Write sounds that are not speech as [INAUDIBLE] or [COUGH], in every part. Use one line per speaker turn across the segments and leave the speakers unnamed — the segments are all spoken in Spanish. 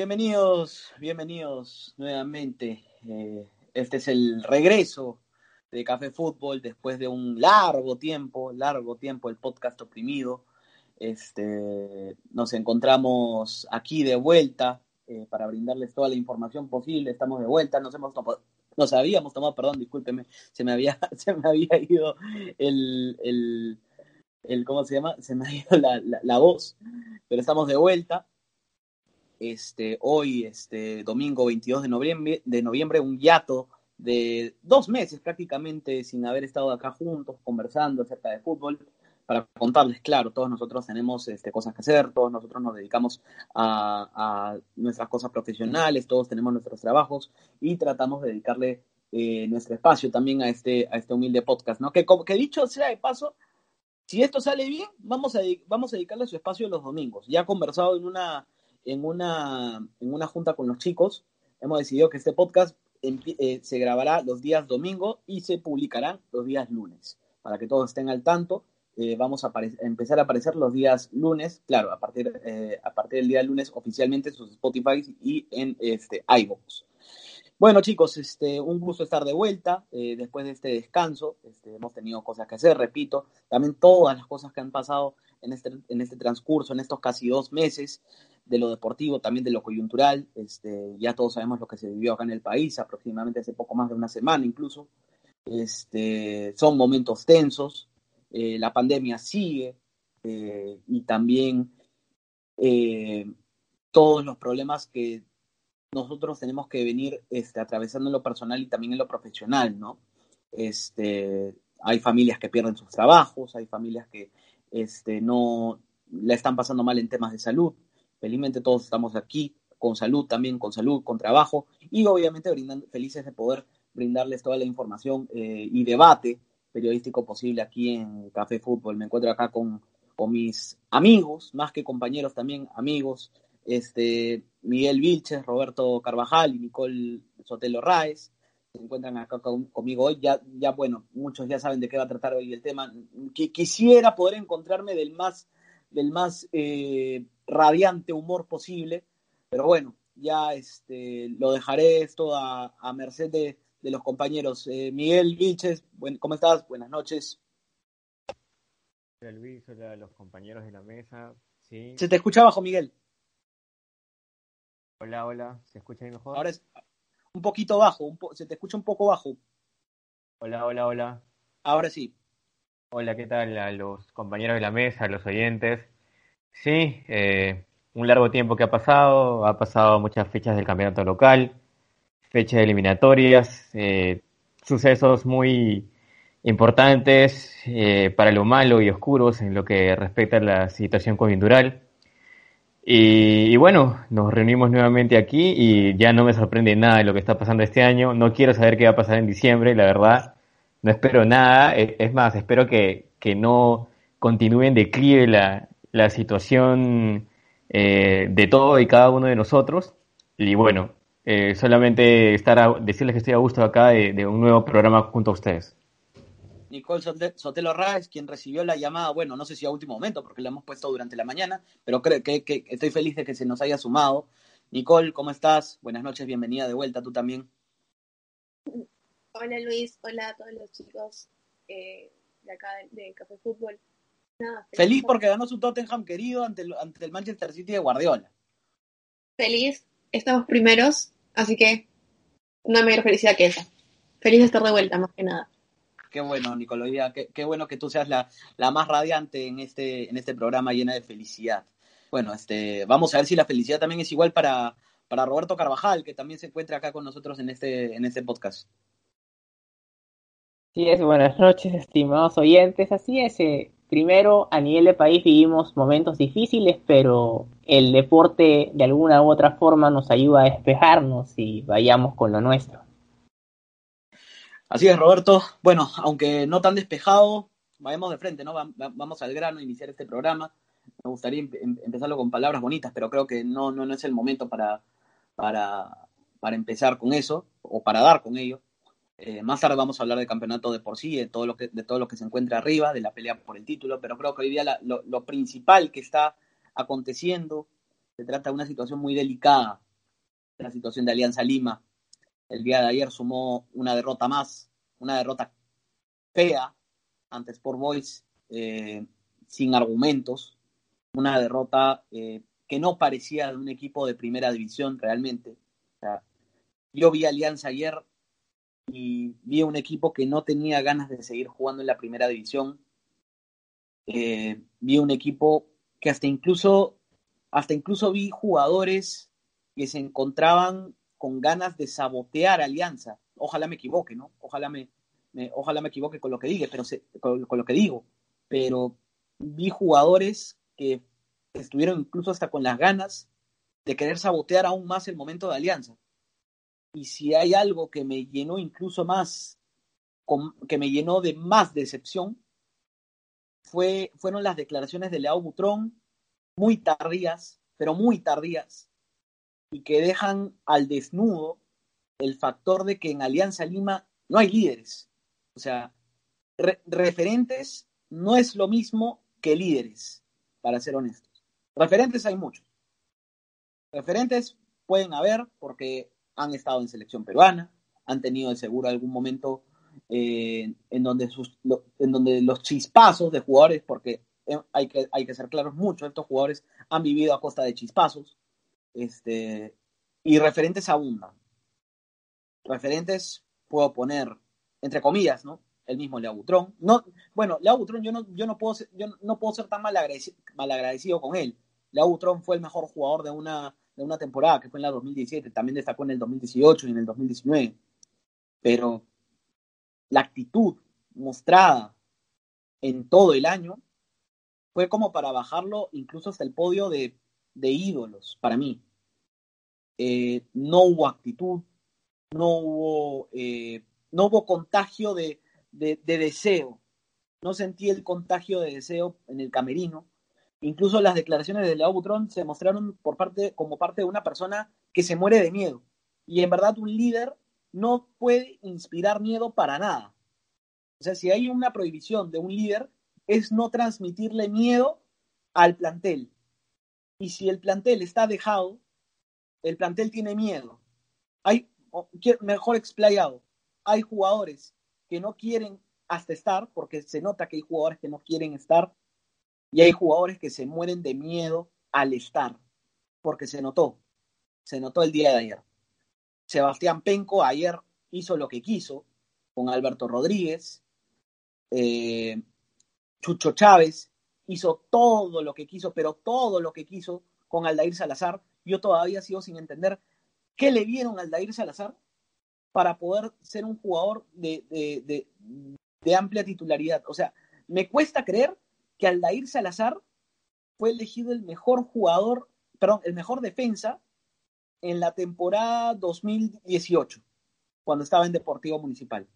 Bienvenidos, bienvenidos nuevamente. Eh, este es el regreso de Café Fútbol después de un largo tiempo, largo tiempo el podcast oprimido. Este, nos encontramos aquí de vuelta eh, para brindarles toda la información posible. Estamos de vuelta, nos hemos tomado, nos habíamos tomado, perdón, discúlpeme, se me había, [LAUGHS] se me había ido el, el, el ¿cómo se llama? Se me ha ido la, la, la voz, pero estamos de vuelta este, hoy, este, domingo 22 de noviembre, de noviembre, un hiato de dos meses prácticamente sin haber estado acá juntos conversando acerca de fútbol para contarles, claro, todos nosotros tenemos este, cosas que hacer, todos nosotros nos dedicamos a, nuestras cosas profesionales, todos tenemos nuestros trabajos y tratamos de dedicarle eh, nuestro espacio también a este, a este humilde podcast, ¿no? Que, que dicho sea de paso, si esto sale bien, vamos a, vamos a dedicarle su espacio los domingos. Ya he conversado en una en una, en una junta con los chicos, hemos decidido que este podcast eh, se grabará los días domingo y se publicará los días lunes, para que todos estén al tanto. Eh, vamos a empezar a aparecer los días lunes, claro, a partir, eh, a partir del día lunes oficialmente en sus Spotify y en este, iVoox. Bueno, chicos, este, un gusto estar de vuelta eh, después de este descanso. Este, hemos tenido cosas que hacer, repito, también todas las cosas que han pasado en este, en este transcurso, en estos casi dos meses, de lo deportivo, también de lo coyuntural. Este, ya todos sabemos lo que se vivió acá en el país, aproximadamente hace poco más de una semana incluso. Este, son momentos tensos, eh, la pandemia sigue eh, y también eh, todos los problemas que nosotros tenemos que venir este, atravesando en lo personal y también en lo profesional, ¿no? Este, hay familias que pierden sus trabajos, hay familias que este, no la están pasando mal en temas de salud. Felizmente todos estamos aquí con salud también, con salud, con trabajo y obviamente brindando, felices de poder brindarles toda la información eh, y debate periodístico posible aquí en Café Fútbol. Me encuentro acá con, con mis amigos, más que compañeros también, amigos, este, Miguel Vilches, Roberto Carvajal y Nicole Sotelo Raes. Se encuentran acá con, conmigo hoy. Ya, ya, bueno, muchos ya saben de qué va a tratar hoy el tema. Que, quisiera poder encontrarme del más, del más eh, radiante humor posible, pero bueno, ya este, lo dejaré esto a, a merced de, de, los compañeros. Eh, Miguel Vilches, buen, ¿cómo estás? Buenas noches.
Hola Luis, hola a los compañeros de la mesa. Sí.
Se te escucha bajo, Miguel.
Hola, hola, ¿se escucha ahí mejor?
Ahora es un poquito bajo, un po se te escucha un poco bajo.
Hola, hola, hola.
Ahora sí.
Hola, ¿qué tal a los compañeros de la mesa, a los oyentes? Sí, eh, un largo tiempo que ha pasado, ha pasado muchas fechas del campeonato local, fechas eliminatorias, eh, sucesos muy importantes eh, para lo malo y oscuros en lo que respecta a la situación coyuntural. Y, y, bueno, nos reunimos nuevamente aquí y ya no me sorprende nada de lo que está pasando este año. No quiero saber qué va a pasar en diciembre, la verdad. No espero nada. Es más, espero que, que no continúe en declive la, la situación eh, de todo y cada uno de nosotros. Y bueno, eh, solamente estar a, decirles que estoy a gusto acá de, un nuevo programa junto a ustedes.
Nicole Sotelo Raes, quien recibió la llamada, bueno, no sé si a último momento, porque la hemos puesto durante la mañana, pero creo que, que, estoy feliz de que se nos haya sumado. Nicole, ¿cómo estás? Buenas noches, bienvenida de vuelta, tú también.
Hola Luis, hola a todos los chicos eh, de acá de, de Café Fútbol.
Nada, feliz, feliz porque ganó su Tottenham querido ante el, ante el Manchester City de Guardiola.
Feliz, estamos primeros, así que una mayor felicidad que esa. Feliz de estar de vuelta, más que nada
qué bueno, Nicoloía, qué, qué, bueno que tú seas la, la, más radiante en este, en este programa llena de felicidad. Bueno, este, vamos a ver si la felicidad también es igual para, para Roberto Carvajal, que también se encuentra acá con nosotros en este, en este podcast.
Sí, es, buenas noches, estimados oyentes. Así es, eh, primero a nivel de país vivimos momentos difíciles, pero el deporte de alguna u otra forma nos ayuda a despejarnos y vayamos con lo nuestro.
Así es, Roberto. Bueno, aunque no tan despejado, vayamos de frente, ¿no? Vamos al grano, iniciar este programa. Me gustaría empezarlo con palabras bonitas, pero creo que no, no, no es el momento para, para, para empezar con eso, o para dar con ello. Eh, más tarde vamos a hablar del campeonato de por sí, de todo, lo que, de todo lo que se encuentra arriba, de la pelea por el título, pero creo que hoy día lo, principal que está aconteciendo se trata de una situación muy delicada la situación de Alianza Lima. El día de ayer sumó una derrota más, una derrota fea ante Sport Boys, eh, sin argumentos, una derrota eh, que no parecía de un equipo de primera división realmente. yo vi Alianza ayer y vi un equipo que no tenía ganas de seguir jugando en la primera división. Eh, vi un equipo que hasta incluso, hasta incluso vi jugadores que se encontraban con ganas de sabotear Alianza. Ojalá me equivoque, ¿no? Ojalá me, ojalá me equivoque con lo que diga, pero con, lo que digo. Pero vi jugadores que estuvieron incluso hasta con las ganas de querer sabotear aún más el momento de Alianza. Y si hay algo que me llenó incluso más, que me llenó de más decepción, fue, fueron las declaraciones de Leao Butrón, muy tardías, pero muy tardías, y que dejan al desnudo el factor de que en Alianza Lima no hay líderes. O sea, referentes no es lo mismo que líderes, para ser honestos. Referentes hay muchos. Referentes pueden haber porque han estado en selección peruana, han tenido de seguro algún momento eh, en, donde sus, en donde los chispazos de jugadores, porque eh, hay que, hay que ser claros, muchos de estos jugadores han vivido a costa de chispazos, este, y referentes abundan. Referentes puedo poner, entre comillas, ¿no? El mismo Leo Butrón. No, bueno, Leo Butrón yo no, yo no puedo ser, yo no puedo ser tan mal agradecido, mal agradecido con él. Leo Butrón fue el mejor jugador de una, de una temporada, que fue en la 2017, también destacó en el 2018 y en el 2019. Pero la actitud mostrada en todo el año fue como para bajarlo incluso hasta el podio de, ídolos para mí. Eh, no hubo actitud, no hubo, eh, no hubo contagio de, deseo. No sentí el contagio de deseo en el camerino. Incluso las declaraciones de Leo Butrón se mostraron por parte, como parte de una persona que se muere de miedo. Y en verdad un líder no puede inspirar miedo para nada. O sea, si hay una prohibición de un líder, es no transmitirle miedo al plantel. Y si el plantel está dejado, el plantel tiene miedo. Hay, mejor explayado, hay jugadores que no quieren hasta estar, porque se nota que hay jugadores que no quieren estar, y hay jugadores que se mueren de miedo al estar, porque se notó, se notó el día de ayer. Sebastián Penco ayer hizo lo que quiso con Alberto Rodríguez. Eh, Chucho Chávez hizo todo lo que quiso, pero todo lo que quiso con Aldair Salazar. Yo todavía sigo sin entender qué le vieron a Aldair Salazar para poder ser un jugador de, de, amplia titularidad. O sea, me cuesta creer que Aldair Salazar fue elegido el mejor jugador, perdón, el mejor defensa en la temporada 2018, cuando estaba en Deportivo Municipal.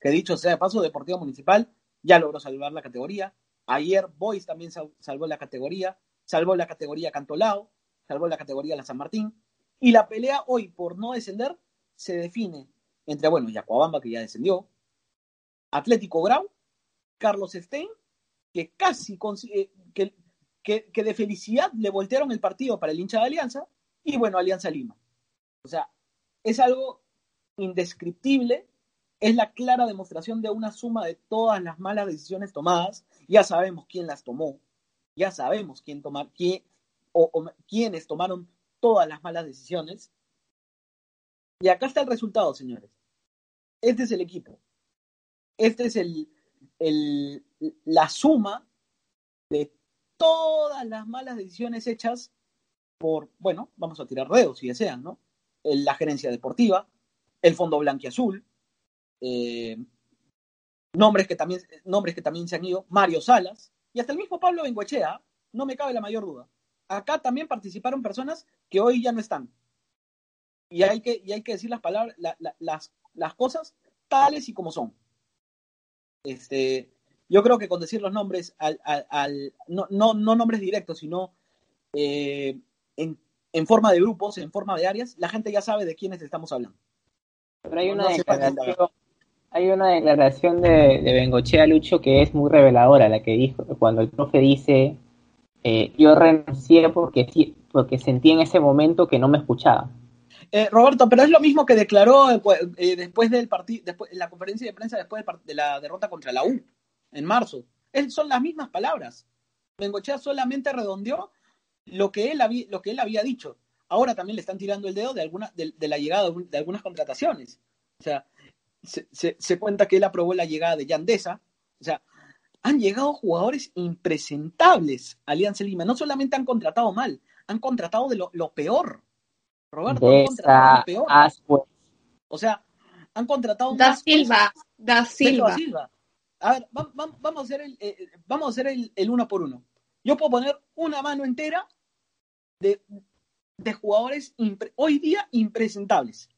Que dicho sea de paso, Deportivo Municipal ya logró salvar la categoría. Ayer Boys también salvó la categoría, salvó la categoría Cantolao, salvó la categoría La San Martín. Y la pelea hoy por no descender se define entre, bueno, Yacuabamba, que ya descendió, Atlético Grau, Carlos Stein, que casi eh, que, que, que de felicidad le voltearon el partido para el hincha de Alianza, y bueno, Alianza Lima. O sea, es algo indescriptible, es la clara demostración de una suma de todas las malas decisiones tomadas. Ya sabemos quién las tomó, ya sabemos quién tomar, quién, o, quiénes tomaron todas las malas decisiones. Y acá está el resultado, señores. Este es el equipo. Este es el, la suma de todas las malas decisiones hechas por, bueno, vamos a tirar dedos si desean, ¿no? La gerencia deportiva, el Fondo Blanquiazul, eh, nombres, que también, nombres que también se han ido, Mario Salas, y hasta el mismo Pablo Bengoechea, no me cabe la mayor duda. Acá también participaron personas que hoy ya no están. Y hay que, y hay que decir las palabras, las, las cosas tales y como son. Este, yo creo que con decir los nombres, al, al, no, no, no, nombres directos, sino eh, en, forma de grupos, en forma de áreas, la gente ya sabe de quiénes estamos hablando.
Pero hay una declaración, hay una declaración de, de Bengochea Lucho que es muy reveladora, la que dijo cuando el profe dice eh, yo renuncié porque, porque sentí en ese momento que no me escuchaba.
Eh, Roberto, pero es lo mismo que declaró eh, pues, eh, después del partido, después la conferencia de prensa después de la derrota contra la U en marzo. Son las mismas palabras. Bengochea solamente redondeó lo que él había, dicho. Ahora también le están tirando el dedo de, alguna, de, de la llegada de, algunas contrataciones. O sea, se, cuenta que él aprobó la llegada de Yandesa. O sea, han llegado jugadores impresentables a Alianza Lima. No solamente han contratado mal, han contratado de lo peor. Roberto, han contratado lo peor. O sea, han contratado
Da
más
Silva, Da Silva.
Silva. A ver, va- va- vamos a hacer el, eh, vamos a hacer el, el uno por uno. Yo puedo poner una mano entera de, de jugadores impre- hoy día impresentables.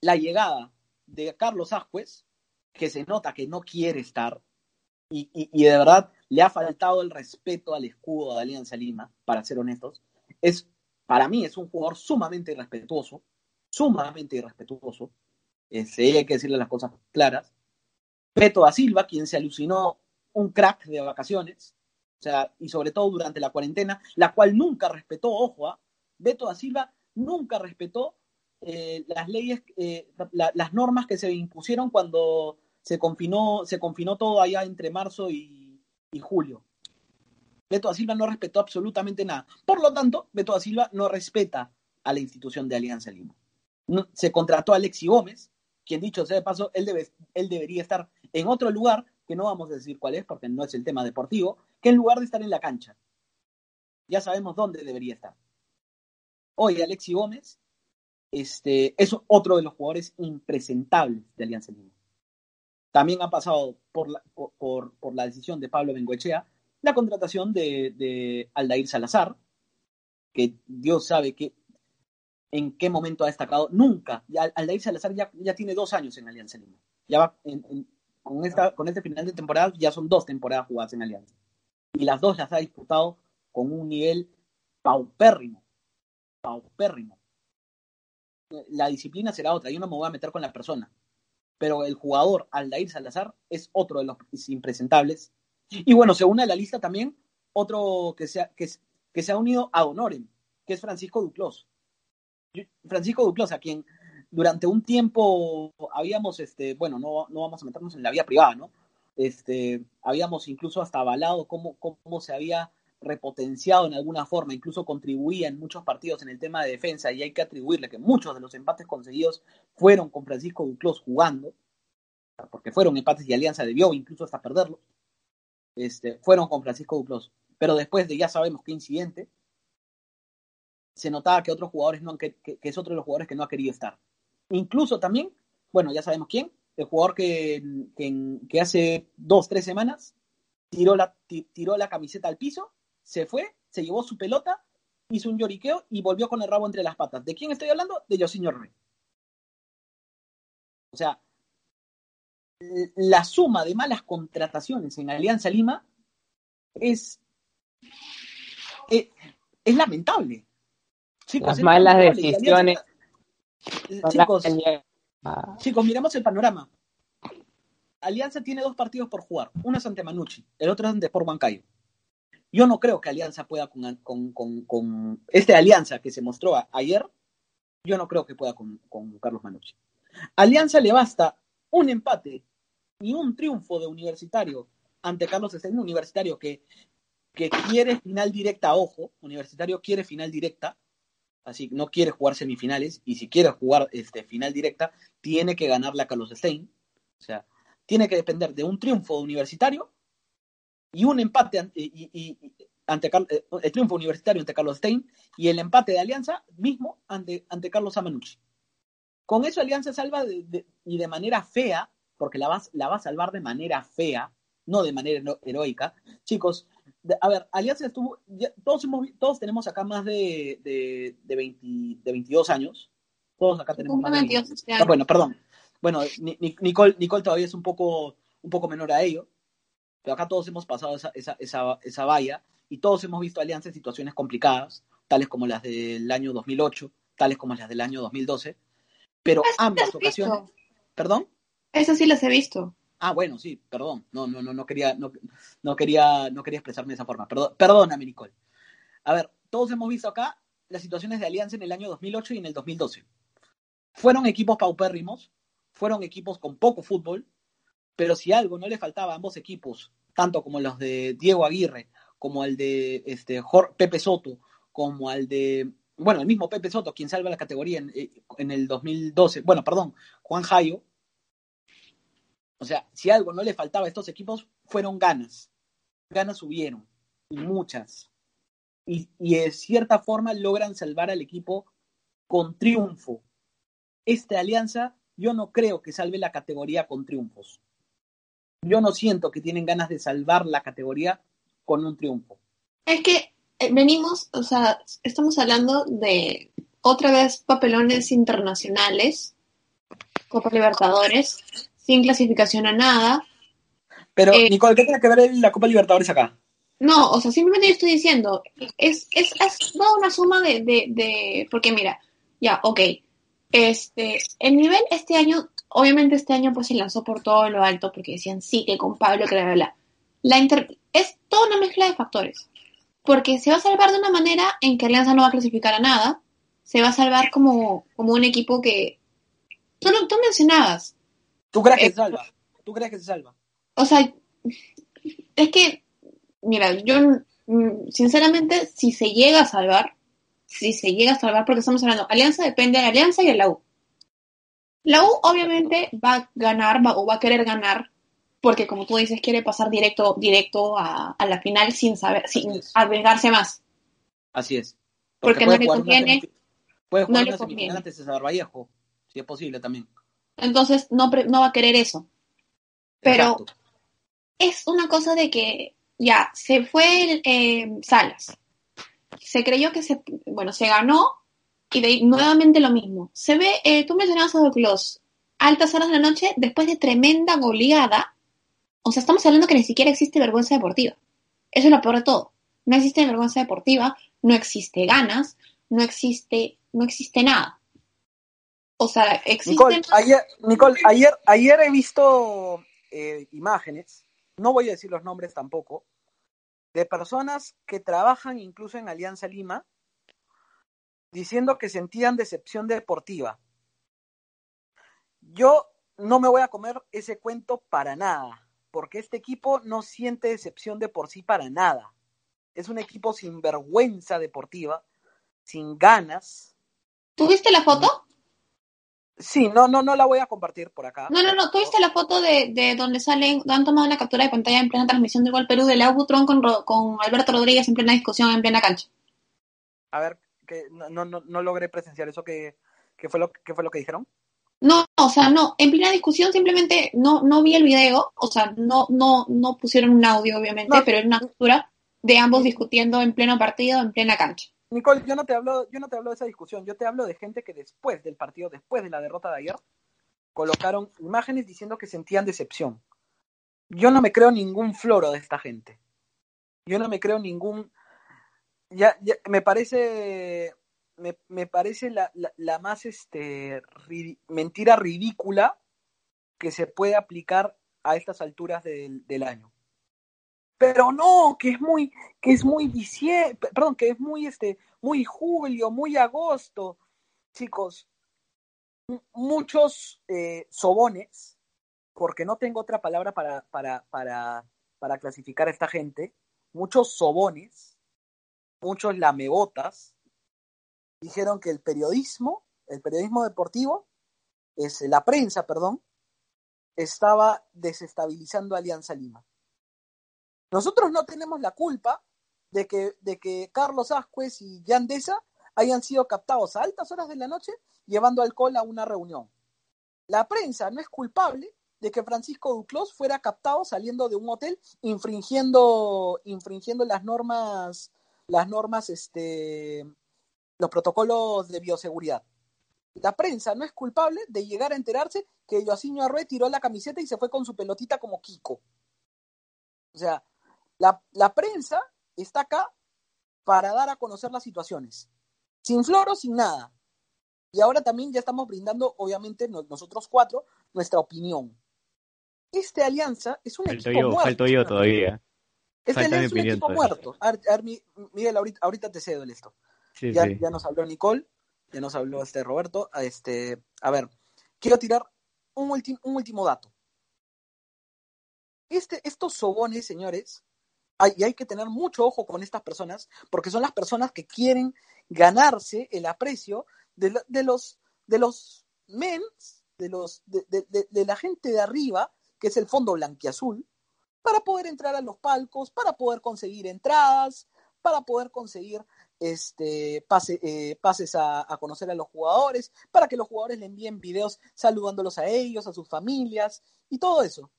La llegada de Carlos Ascuez, que se nota que no quiere estar, y, y- y de verdad le ha faltado el respeto al escudo de Alianza Lima, para ser honestos, es, para mí es un jugador sumamente irrespetuoso, sumamente irrespetuoso, este, hay que decirle las cosas claras. Beto da Silva, quien se alucinó un crack de vacaciones, o sea, y sobre todo durante la cuarentena, la cual nunca respetó, ojo, ¿ah? Beto da Silva nunca respetó eh, las leyes, eh, la- las normas que se impusieron cuando se confinó, se confinó todo allá entre marzo y julio. Beto da Silva no respetó absolutamente nada. Por lo tanto, Beto da Silva no respeta a la institución de Alianza Lima. No- se contrató a Alexi Gómez, quien dicho sea de paso, él, debe, él debería estar en otro lugar, que no vamos a decir cuál es, porque no es el tema deportivo, que en lugar de estar en la cancha. Ya sabemos dónde debería estar. Hoy Alexi Gómez este, es otro de los jugadores impresentables de Alianza Lima. También ha pasado por la, por, por, por la decisión de Pablo Bengoechea la contratación de, de Aldair Salazar, que Dios sabe en qué momento ha destacado. Nunca. Aldair Salazar ya, ya tiene dos años en Alianza Lima. Ya va con, esta, con este final de temporada ya son dos temporadas jugadas en Alianza. Y las dos las ha disputado con un nivel paupérrimo. Paupérrimo. La disciplina será otra. Yo no me voy a meter con la persona. Pero el jugador Aldair Salazar es otro de los impresentables. Y bueno, se une a la lista también otro que se ha, que, se ha unido a Honorem, que es Francisco Duclos. Francisco Duclos, a quien durante un tiempo habíamos, este, bueno, no, no vamos a meternos en la vía privada, ¿no? Este, habíamos incluso hasta avalado cómo, cómo se había repotenciado en alguna forma, incluso contribuía en muchos partidos en el tema de defensa y hay que atribuirle que muchos de los empates conseguidos fueron con Francisco Duclos jugando, porque fueron empates y Alianza debió incluso hasta perderlo, este, fueron con Francisco Duclos. Pero después de ya sabemos qué incidente, se notaba que otros jugadores no que, que, es otro de los jugadores que no ha querido estar. Incluso también, bueno, ya sabemos quién, el jugador que, que, hace dos, tres semanas tiró la, tiró la camiseta al piso, se fue, se llevó su pelota, hizo un lloriqueo y volvió con el rabo entre las patas. ¿De quién estoy hablando? De Yosinho Rey. O sea, la suma de malas contrataciones en Alianza Lima es, es, es lamentable.
Chicos, Las malas lamentable. decisiones.
Alianza, chicos, chicos, miremos el panorama. Alianza tiene dos partidos por jugar. Uno es ante Manucci, el otro es ante Sport Huancayo. Yo no creo que Alianza pueda con, con, con, con este Alianza que se mostró a, ayer. Yo no creo que pueda con, con Carlos Manucci. Alianza le basta un empate y un triunfo de Universitario ante Carlos Stein, Universitario que, que quiere final directa, ojo, Universitario quiere final directa, así no quiere jugar semifinales, y si quiere jugar este, final directa, tiene que ganarle a Carlos Stein, o sea, tiene que depender de un triunfo Universitario y un empate ante, y, y, ante el triunfo universitario ante Carlos Stein y el empate de Alianza mismo ante, ante Carlos Amanucci. Con eso Alianza salva de, y de manera fea, porque la va, la va a salvar de manera fea, no de manera heroica. Chicos, de, a ver, Alianza estuvo, ya, todos, hemos, todos tenemos acá más de, de, de, 20, de 22 años. Todos acá tenemos más de
22
años. Ah, bueno, perdón. Bueno, Nicole, Nicole todavía es un poco, un poco menor a ello, pero acá todos hemos pasado esa, esa, esa, esa valla y todos hemos visto Alianza en situaciones complicadas, tales como las del año 2008, tales como las del año 2012, pero ambas ocasiones... ¿Perdón?
Eso sí las he visto.
Ah, bueno, sí, perdón. No, no, no, no quería, no, no quería, no quería expresarme de esa forma. Perdón, perdóname, Nicole. A ver, todos hemos visto acá las situaciones de Alianza en el año 2008 y en el 2012. Fueron equipos paupérrimos, fueron equipos con poco fútbol, pero si algo no le faltaba a ambos equipos, tanto como los de Diego Aguirre, como al de este, Pepe Soto, como al de, bueno, el mismo Pepe Soto, quien salva la categoría en, eh, en el 2012, bueno, perdón, Juan Jayo. O sea, si algo no le faltaba a estos equipos, fueron ganas. Ganas subieron, y muchas. Y, y de cierta forma logran salvar al equipo con triunfo. Esta alianza, yo no creo que salve la categoría con triunfos. Yo no siento que tienen ganas de salvar la categoría con un triunfo.
Es que eh, venimos, o sea, estamos hablando de otra vez papelones internacionales, Copa Libertadores, sin clasificación a nada.
Pero, eh, Nicole, ¿qué tiene que ver la Copa Libertadores acá?
No, o sea, simplemente yo estoy diciendo, es, es, es toda una suma de, de, de, porque mira, ya, ok, este, el nivel este año, obviamente este año pues se lanzó por todo lo alto, porque decían sí, que con Pablo, que la, la, la inter... es toda una mezcla de factores, porque se va a salvar de una manera en que Alianza no va a clasificar a nada, se va a salvar como, como un equipo que, tú, tú mencionabas.
¿Tú crees que eh, se salva? ¿Tú crees que se salva?
O sea, es que mira, yo mm, sinceramente, si se llega a salvar, si se llega a salvar, porque estamos hablando, Alianza depende de la Alianza y de la U. La U obviamente va a ganar va, o va a querer ganar, porque como tú dices, quiere pasar directo, directo a, a la final sin saber, sin arriesgarse más.
Así es.
Porque, no le conviene.
Puede jugar no le conviene. antes de Vallejo, si es posible también.
Entonces no, no va a querer eso. Pero Exacto. es una cosa de que ya, se fue eh, Salas. Se creyó que se, bueno, se ganó y de, nuevamente lo mismo. Se ve, eh, tú mencionabas a Douglas, altas horas de la noche después de tremenda goleada. O sea, estamos hablando que ni siquiera existe vergüenza deportiva. Eso es lo peor de todo. No existe vergüenza deportiva, no existe ganas, no existe, no existe nada. O sea, existe.
Nicole, ayer, Nicole, ayer, ayer he visto eh, imágenes no voy a decir los nombres tampoco, de personas que trabajan incluso en Alianza Lima, diciendo que sentían decepción deportiva. Yo no me voy a comer ese cuento para nada, porque este equipo no siente decepción de por sí para nada. Es un equipo sin vergüenza deportiva, sin ganas.
¿Tuviste la foto?
Sí, no, no, no la voy a compartir por acá.
No, no, no. ¿Tuviste la foto de, de donde salen, han tomado una captura de pantalla en plena transmisión de Gol Perú de Butrón con, con Alberto Rodríguez en plena discusión, en plena cancha?
A ver, que no, no, no logré presenciar eso. que fue lo, qué fue lo que dijeron?
No, o sea, no, en plena discusión simplemente no, no vi el video, o sea, no, no, no pusieron un audio, obviamente, pero era una captura de ambos discutiendo en pleno partido, en plena cancha.
Nicole, yo no te hablo, yo no te hablo de esa discusión, yo te hablo de gente que después del partido, después de la derrota de ayer, colocaron imágenes diciendo que sentían decepción. Yo no me creo ningún floro de esta gente. Yo no me creo ningún. Ya, me parece. Me, me parece la, la, la, más este, mentira ridícula que se puede aplicar a estas alturas del, del año pero no, que es muy, que es muy diciembre, perdón, que es muy este, muy julio, muy agosto. Chicos, muchos eh, sobones, porque no tengo otra palabra para, para, para, para clasificar a esta gente, muchos sobones, muchos lamebotas, dijeron que el periodismo, el periodismo deportivo, es la prensa, perdón, estaba desestabilizando Alianza Lima. Nosotros no tenemos la culpa de que, de que Carlos Ascuez y Yandesa hayan sido captados a altas horas de la noche llevando alcohol a una reunión. La prensa no es culpable de que Francisco Duclos fuera captado saliendo de un hotel infringiendo, infringiendo las normas, las normas, este, los protocolos de bioseguridad. La prensa no es culpable de llegar a enterarse que Joaquín Arrué tiró la camiseta y se fue con su pelotita como Kiko. O sea, la, la prensa está acá para dar a conocer las situaciones, sin floro, sin nada. Y ahora también ya estamos brindando, obviamente, nosotros cuatro, nuestra opinión. Este alianza es un
falto
equipo
yo,
muerto.
Falto yo todavía.
Este alianza es un equipo muerto. A ver, a ver, Miguel, ahorita, ahorita, te cedo el esto. ya, ya nos habló Nicole, ya nos habló este Roberto. Este, a ver, quiero tirar un, un último dato. Este, estos sobones, señores, hay, y hay que tener mucho ojo con estas personas, porque son las personas que quieren ganarse el aprecio de, de los, de los mens, de, los, de, la gente de arriba, que es el fondo blanquiazul, para poder entrar a los palcos, para poder conseguir entradas, para poder conseguir este, pase, eh, pases a, a, conocer a los jugadores, para que los jugadores le envíen videos saludándolos a ellos, a sus familias y todo eso.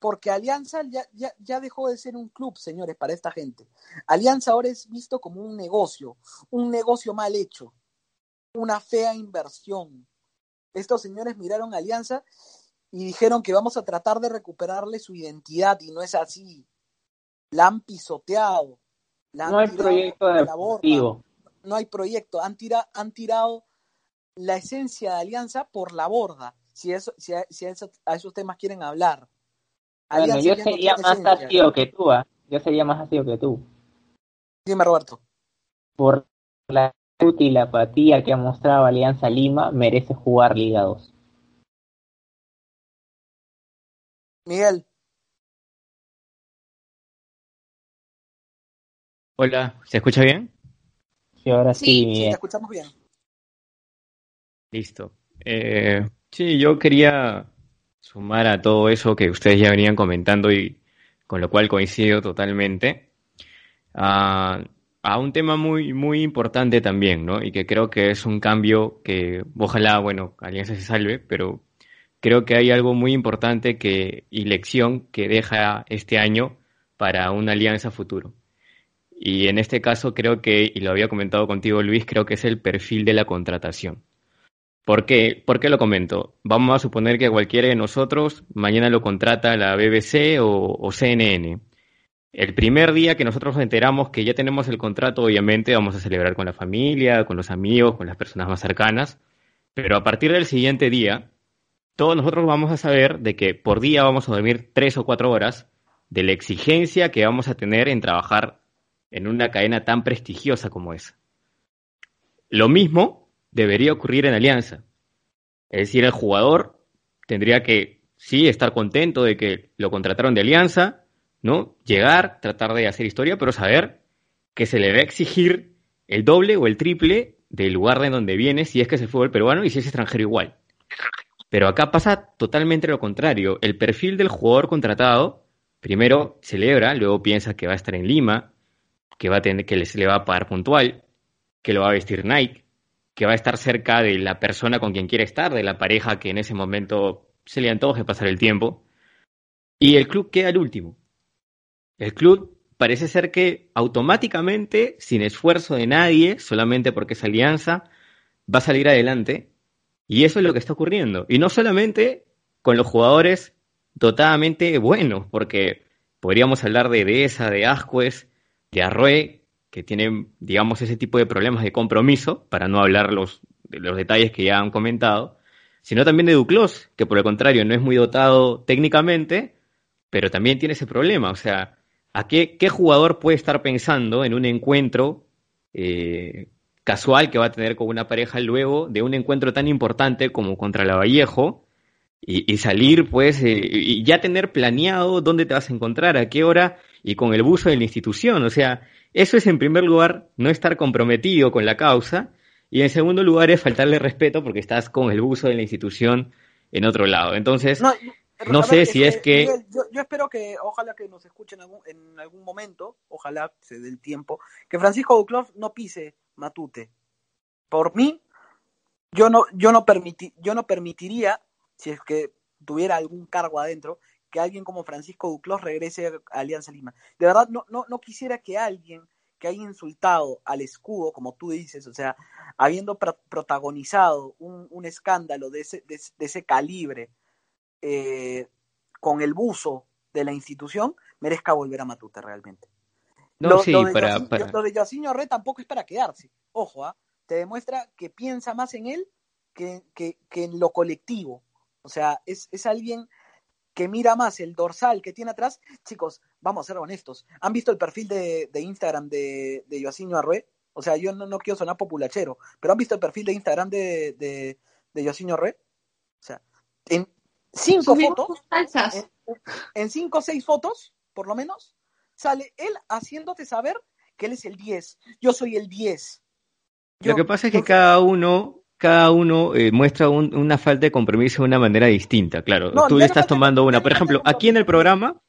Porque Alianza ya, ya, ya dejó de ser un club, señores, para esta gente. Alianza ahora es visto como un negocio, un negocio mal hecho, una fea inversión. Estos señores miraron a Alianza y dijeron que vamos a tratar de recuperarle su identidad y no es así. La han pisoteado,
no hay proyecto deportivo.
No hay proyecto. Han, tira, han tirado la esencia de Alianza por la borda, si, eso, si, a, si a, eso, a esos temas quieren hablar.
Bueno, yo sería más ácido que tú, ¿eh? yo sería más ácido que tú.
Dime, Roberto.
Por la y la apatía que ha mostrado Alianza Lima, merece jugar Liga 2.
Miguel.
Hola, ¿se escucha bien?
Sí, ahora sí,
sí,
Miguel.
sí te escuchamos bien.
Listo. Eh, sí, yo quería sumar a todo eso que ustedes ya venían comentando y con lo cual coincido totalmente, a, un tema muy, muy importante también, ¿no? Y que creo que es un cambio que ojalá, bueno, Alianza se salve, pero creo que hay algo muy importante que, y lección que deja este año para una alianza futuro. Y en este caso creo que, y lo había comentado contigo Luis, creo que es el perfil de la contratación. ¿Por qué? ¿Por qué lo comento? Vamos a suponer que cualquiera de nosotros mañana lo contrata la BBC o, o CNN. El primer día que nosotros nos enteramos que ya tenemos el contrato, obviamente vamos a celebrar con la familia, con los amigos, con las personas más cercanas, pero a partir del siguiente día, todos nosotros vamos a saber de que por día vamos a dormir tres o cuatro horas, de la exigencia que vamos a tener en trabajar en una cadena tan prestigiosa como esa. Lo mismo debería ocurrir en Alianza. Es decir, el jugador tendría que, sí, estar contento de que lo contrataron de Alianza, ¿no? Llegar, tratar de hacer historia, pero saber que se le va a exigir el doble o el triple del lugar de donde viene, si es que es el fútbol peruano y si es extranjero igual. Pero acá pasa totalmente lo contrario. El perfil del jugador contratado, primero celebra, luego piensa que va a estar en Lima, que va a tener, que se le va a pagar puntual, que lo va a vestir Nike, que va a estar cerca de la persona con quien quiere estar, de la pareja que en ese momento se le antoje pasar el tiempo. Y el club queda al último. El club parece ser que automáticamente, sin esfuerzo de nadie, solamente porque es alianza, va a salir adelante. Y eso es lo que está ocurriendo. Y no solamente con los jugadores dotadamente buenos, porque podríamos hablar de Dehesa, de Ascuez, de Arrué, que tienen, digamos, ese tipo de problemas de compromiso, para no hablar los, los detalles que ya han comentado, sino también de Duclos, que por el contrario no es muy dotado técnicamente, pero también tiene ese problema. O sea, ¿a qué, qué jugador puede estar pensando en un encuentro eh, casual que va a tener con una pareja luego de un encuentro tan importante como contra la Vallejo? Y, y salir, pues, eh, y ya tener planeado dónde te vas a encontrar, a qué hora, y con el buzo de la institución. O sea, eso es en primer lugar no estar comprometido con la causa y en segundo lugar es faltarle respeto porque estás con el buzo de la institución en otro lado. Entonces, no, no sé si es que...
Miguel, yo, yo, espero que, ojalá que nos escuchen en algún, en algún momento, ojalá se dé el tiempo, que Francisco Duclos no pise Matute. Por mí, yo no, yo no, permiti, yo no permitiría, si es que tuviera algún cargo adentro, que alguien como Francisco Duclos regrese a Alianza Lima. De verdad, no, no, no quisiera que alguien que haya insultado al escudo, como tú dices, o sea, habiendo pro protagonizado un, un, escándalo de ese, de, de ese calibre eh, con el buzo de la institución, merezca volver a Matute realmente.
No, lo, sí,
lo de
para,
lo de Yosinho Arre tampoco es para quedarse. Ojo, ¿ah? te demuestra que piensa más en él que, que, que en lo colectivo. O sea, es, es alguien que mira más el dorsal que tiene atrás, chicos, vamos a ser honestos. ¿Han visto el perfil de, de Instagram de, de Joaquín Arrué? O sea, yo no, no quiero sonar populachero, pero ¿han visto el perfil de Instagram de, de, de Yosinho Red? O sea, en cinco
Subimos
fotos, en, en cinco o seis fotos, por lo menos, sale él haciéndote saber que él es el 10. Yo soy el 10. Yo-
Lo que pasa es que
yo-
cada uno, cada uno eh, muestra un- una falta de compromiso de una manera distinta, claro.
No,
Tú
no
estás tomando una. Por ejemplo, aquí en el programa,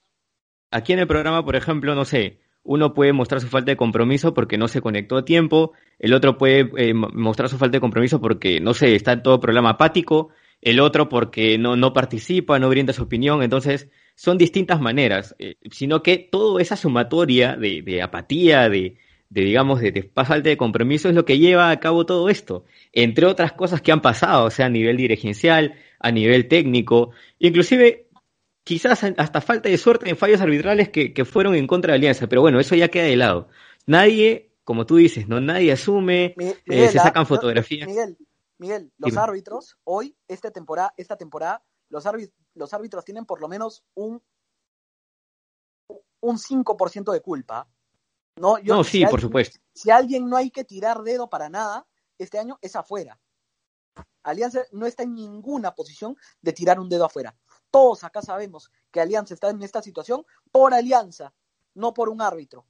aquí en el programa, por ejemplo, no sé, uno puede mostrar su falta de compromiso porque no se conectó a tiempo, el otro puede eh, mo- mostrar su falta de compromiso porque, no sé, está en todo programa apático, el otro porque no, no participa, no brinda su opinión, entonces son distintas maneras, eh, sino que toda esa sumatoria de, de apatía, de, de digamos, de, de falta de compromiso es lo que lleva a cabo todo esto, entre otras cosas que han pasado, o sea, a nivel dirigencial, a nivel técnico, inclusive quizás hasta falta de suerte en fallos arbitrales que, que fueron en contra de Alianza, pero bueno, eso ya queda de lado. Nadie, como tú dices, no nadie asume, eh, se
ah,
sacan
yo-
fotografías.
Miguel, Miguel, los
Dime.
árbitros, hoy, esta temporada, esta temporada, los árbitros, los árbitros tienen por lo menos un, un 5% de culpa. No, yo,
No,
si
sí, por
alguien-
supuesto.
Si a alguien no hay que tirar dedo para nada, este año es afuera. Alianza no está en ninguna posición de tirar un dedo afuera. Todos acá sabemos que Alianza está en esta situación por Alianza, no por un árbitro.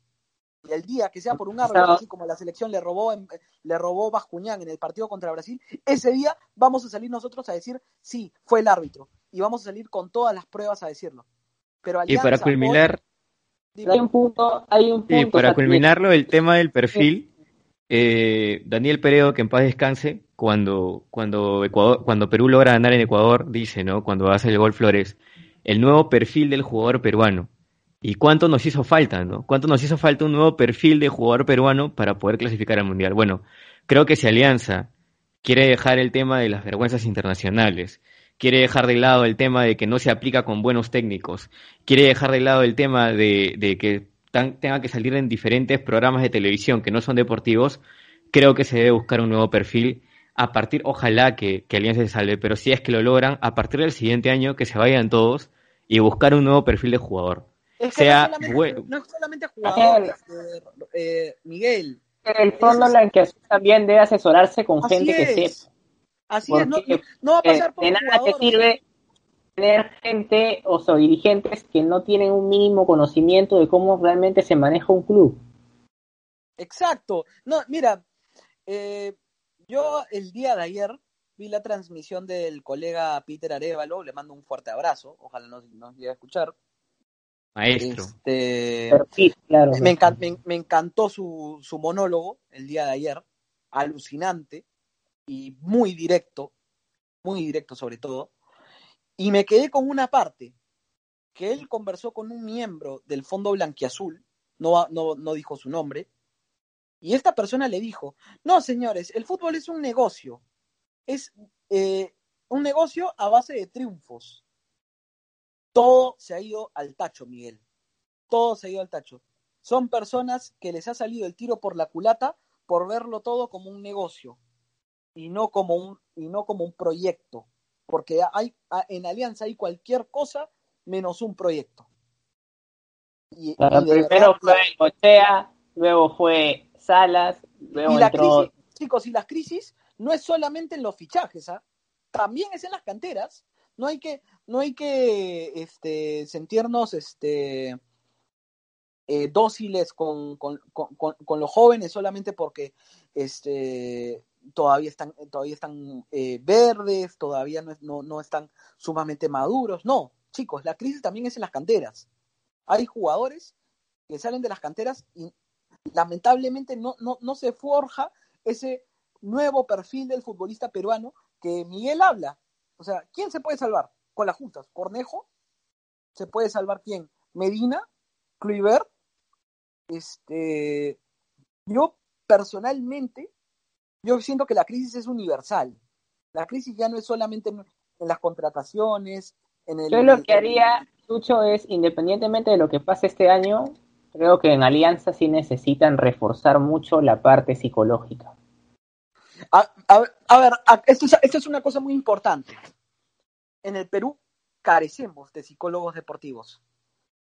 Y el día que sea por un árbitro,
No.
así como la selección le robó, en- le robó Bascuñán en el partido contra Brasil, ese día vamos a salir nosotros a decir, sí, fue el árbitro. Y vamos a salir con todas las pruebas a decirlo. Pero
Y
Alianza,
para
hoy-
culminar,
dime,
Hay un punto, hay un punto.
y para culminarlo, el tema del perfil, eh, Daniel Peredo, que en paz descanse, cuando, cuando Ecuador, cuando Perú logra ganar en Ecuador, dice, ¿no? Cuando hace el gol Flores, el nuevo perfil del jugador peruano. ¿Y cuánto nos hizo falta, no? ¿Cuánto nos hizo falta un nuevo perfil de jugador peruano para poder clasificar al Mundial? Bueno, creo que si Alianza quiere dejar el tema de las vergüenzas internacionales, quiere dejar de lado el tema de que no se aplica con buenos técnicos, quiere dejar de lado el tema de, de que tan- tenga que salir en diferentes programas de televisión que no son deportivos, creo que se debe buscar un nuevo perfil a partir, ojalá que, que Alianza se salve, pero si es que lo logran, a partir del siguiente año que se vayan todos y buscar un nuevo perfil de jugador.
es que
sea
no, solamente,
bueno.
no es solamente jugadores, eh, eh, Miguel.
El fondo, la que también debe asesorarse con
Así
gente que
es.
sepa.
Así es, no, va a
Eh,
pasar por
de nada te sirve tener gente o sea, dirigentes que no tienen un mínimo conocimiento de cómo realmente se maneja un club.
Exacto. No, mira, eh, yo el día de ayer vi la transmisión del colega Peter Arevalo, le mando un fuerte abrazo, ojalá nos, nos llegue a escuchar.
Maestro.
Este,
Pero sí, claro.
me, encan- me- me encantó su, su monólogo el día de ayer, alucinante y muy directo, muy directo sobre todo. Y me quedé con una parte, que él conversó con un miembro del Fondo Blanquiazul, no, no, no dijo su nombre, y esta persona le dijo, no señores, el fútbol es un negocio, es eh, un negocio a base de triunfos. Todo se ha ido al tacho, Miguel. Todo se ha ido al tacho. Son personas que les ha salido el tiro por la culata por verlo todo como un negocio y no como un, y no como un proyecto. Porque hay, en Alianza hay cualquier cosa menos un proyecto. Y,
Claro,
y
primero
verdad,
fue Cochea, luego fue Salas, luego
y la
entró.
crisis, chicos, y la crisis no es solamente en los fichajes, ¿ah? también es en las canteras. No hay que, no hay que este, sentirnos este, eh, dóciles con, con, con, con, con los jóvenes solamente porque este, todavía están, todavía están eh, verdes, todavía no, no, no están sumamente maduros. No, chicos, la crisis también es en las canteras. Hay jugadores que salen de las canteras y lamentablemente no, no, no se forja ese nuevo perfil del futbolista peruano que Miguel habla. O sea, ¿quién se puede salvar? Con las juntas. Cornejo, ¿se puede salvar quién? Medina, Kluivert. Este, yo personalmente, yo siento que la crisis es universal. La crisis ya no es solamente en, en las contrataciones, en el...
Yo lo que haría, Lucho, es, independientemente de lo que pase este año, creo que en Alianza sí necesitan reforzar mucho la parte psicológica.
A, a, a ver, a, esto, es, esto es una cosa muy importante. En el Perú carecemos de psicólogos deportivos.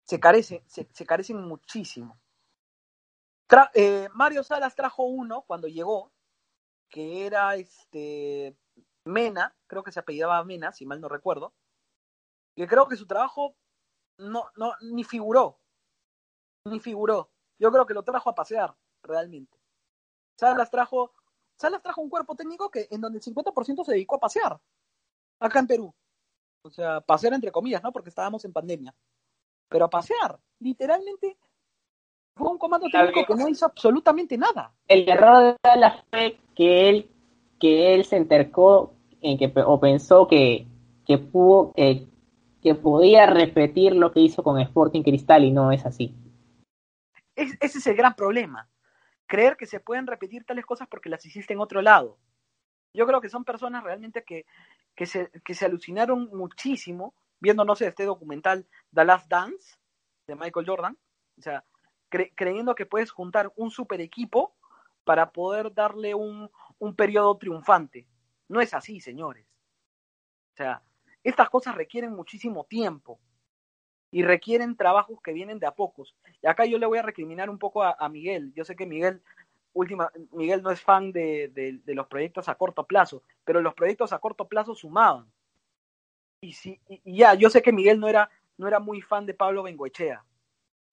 Se, carece, se, se carecen muchísimo. eh, Mario Salas trajo uno cuando llegó, que era este Mena, creo que se apellidaba Mena, si mal no recuerdo, que creo que su trabajo no, no, ni figuró, ni figuró. Yo creo que lo trajo a pasear, realmente. Salas trajo, Salas trajo un cuerpo técnico que en donde el 50% se dedicó a pasear, acá en Perú. O sea, pasear entre comillas, ¿no? Porque estábamos en pandemia. Pero a pasear, literalmente fue un comando técnico que no hizo absolutamente nada.
El error de la fe que él, que él se entercó en que, o pensó que, que pudo, eh, que podía repetir lo que hizo con Sporting Cristal y no es así.
ese es el gran problema. Creer que se pueden repetir tales cosas porque las hiciste en otro lado. Yo creo que son personas realmente que, que, se, que se alucinaron muchísimo viendo, no sé, este documental The Last Dance de Michael Jordan. O sea, creyendo que puedes juntar un super equipo para poder darle un, un periodo triunfante. No es así, señores. O sea, estas cosas requieren muchísimo tiempo y requieren trabajos que vienen de a pocos. Y acá yo le voy a recriminar un poco a, Miguel. Yo sé que Miguel, última, Miguel no es fan de, de, los proyectos a corto plazo, pero los proyectos a corto plazo sumaban. Y, si, y, ya, yo sé que Miguel no era, no era muy fan de Pablo Bengoechea.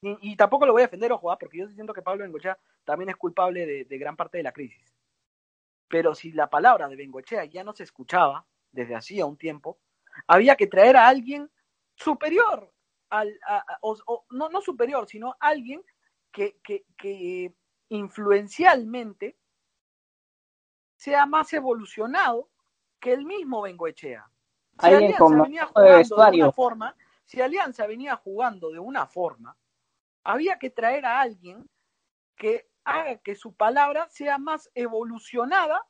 Y, tampoco lo voy a defender, ojo, ¿ah? porque yo siento que Pablo Bengoechea también es culpable de, de gran parte de la crisis. Pero si la palabra de Bengoechea ya no se escuchaba desde hacía un tiempo, había que traer a alguien superior, al, o, no, no superior, sino alguien que, que, que influencialmente sea más evolucionado que el mismo Bengoechea. Si Alianza venía jugando de una forma, si Alianza venía jugando de una forma, había que traer a alguien que haga que su palabra sea más evolucionada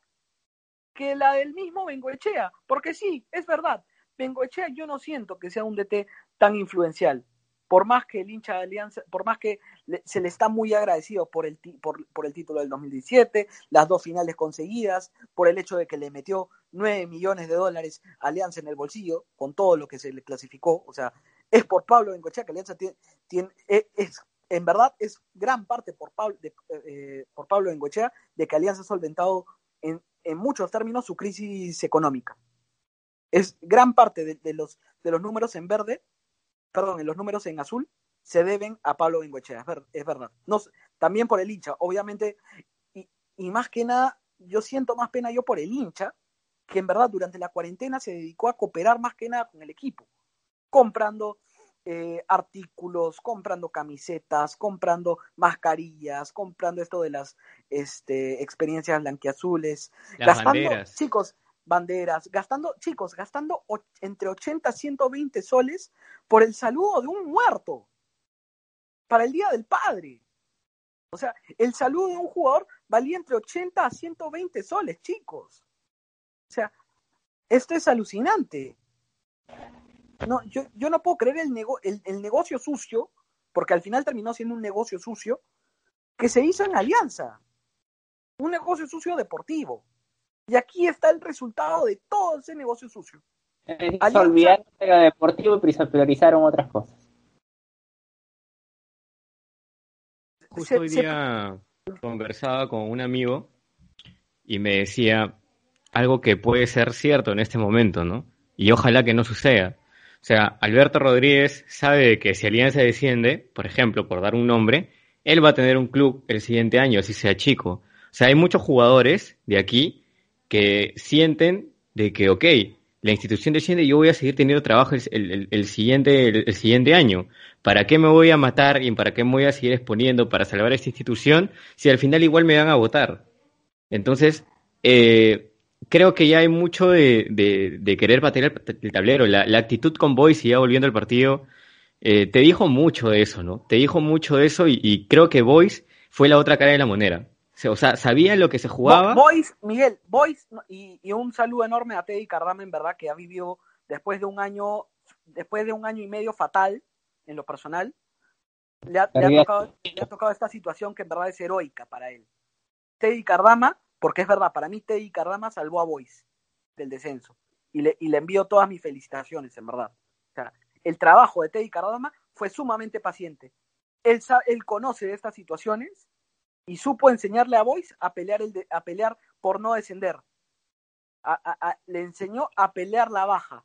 que la del mismo Bengoechea. Porque sí, es verdad, Bengoechea yo no siento que sea un DT tan influencial. Por más que el hincha de Alianza, por más que se le está muy agradecido por el, por, por el título del 2017, las dos finales conseguidas, por el hecho de que le metió 9 millones de dólares a Alianza en el bolsillo, con todo lo que se le clasificó. O sea, es por Pablo Bengoechea que Alianza tiene, tiene es, en verdad es gran parte por Pablo, de, eh, por Pablo Bengoechea de que Alianza ha solventado en, en muchos términos su crisis económica. Es gran parte de, los, de los números en verde, perdón, en los números en azul, se deben a Pablo Bengoechea, es, verdad. No, también por el hincha, obviamente, y, y más que nada, yo siento más pena yo por el hincha, que en verdad durante la cuarentena se dedicó a cooperar más que nada con el equipo, comprando eh, artículos, comprando camisetas, comprando mascarillas, comprando esto de las este, experiencias blanquiazules, gastando, chicos, banderas, gastando, chicos, gastando entre 80 y 120 soles por el saludo de un muerto para el Día del Padre. O sea, el saludo de un jugador valía entre 80 a 120 soles, chicos. O sea, esto es alucinante. No, yo, yo no puedo creer el, el, negocio sucio, porque al final terminó siendo un negocio sucio, que se hizo en Alianza. Un negocio sucio deportivo. Y aquí está el resultado de todo ese negocio sucio.
Alianza, olvidaron era deportivo y priorizaron otras cosas.
Justo hoy día conversaba con un amigo y me decía algo que puede ser cierto en este momento, ¿no? Y ojalá que no suceda. O sea, Alberto Rodríguez sabe que si Alianza desciende, por ejemplo, por dar un nombre, él va a tener un club el siguiente año, así sea chico. O sea, hay muchos jugadores de aquí que sienten de que, ok, la institución desciende y yo voy a seguir teniendo trabajo el, siguiente, el, siguiente año. ¿Para qué me voy a matar y para qué me voy a seguir exponiendo para salvar esta institución si al final igual me van a votar? Entonces, eh, creo que ya hay mucho de, de, querer bater el, tablero. La, actitud con Boyce, ya volviendo al partido, eh, te dijo mucho de eso, ¿no? Te dijo mucho de eso y, creo que Boyce fue la otra cara de la moneda. O sea, sabía lo que se jugaba.
Boyce, Miguel, Boyce, y, y, un saludo enorme a Teddy Cardama, en verdad, que ha vivido después de un año, después de un año y medio fatal en lo personal. Le ha, le ha, tocado, le ha tocado esta situación que en verdad es heroica para él. Teddy Cardama porque es verdad, para mí Teddy Cardama salvó a Boys del descenso. Y le, y le envío todas mis felicitaciones, en verdad. O sea, el trabajo de Teddy Cardama fue sumamente paciente. Él, él conoce de estas situaciones y supo enseñarle a Boys a pelear, el a pelear por no descender. le enseñó a pelear la baja,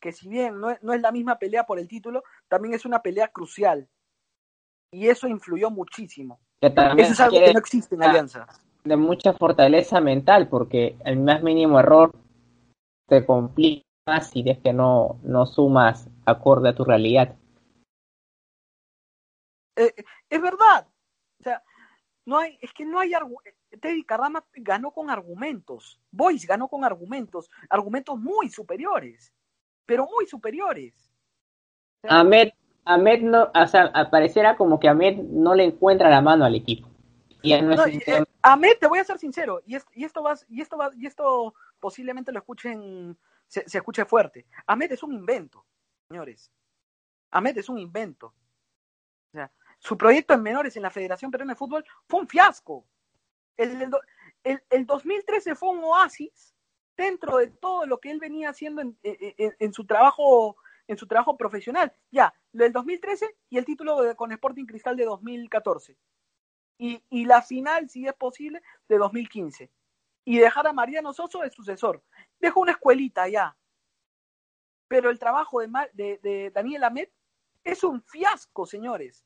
que si bien no es, la misma pelea por el título, también es una pelea crucial. Y eso influyó muchísimo. eso es algo que no existe en Alianza.
De mucha fortaleza mental, porque el más mínimo error te complica más si es que no, no sumas acorde a tu realidad.
Eh, es verdad. O sea, no hay, es que no hay Teddy Carrama ganó con argumentos. Boyce ganó con argumentos, argumentos muy superiores, pero muy superiores.
Ahmed, Ahmed no, o sea, pareciera como que Ahmed no le encuentra la mano al equipo. Y no
es Ahmed, te voy a ser sincero, y, esto y esto va, y esto posiblemente lo escuchen, se, escuche fuerte. Ahmed es un invento, señores. Ahmed es un invento. O sea, su proyecto en menores en la Federación Peruana de Fútbol fue un fiasco. El, el, 2013 fue un oasis dentro de todo lo que él venía haciendo en, su trabajo en su trabajo profesional. Ya, del 2013 y el título con Sporting Cristal de 2014. Y, y, la final, si es posible, de 2015. Y dejar a Mariano Soso de sucesor. Dejó una escuelita ya. Pero el trabajo de, de, de Daniel Amet es un fiasco, señores.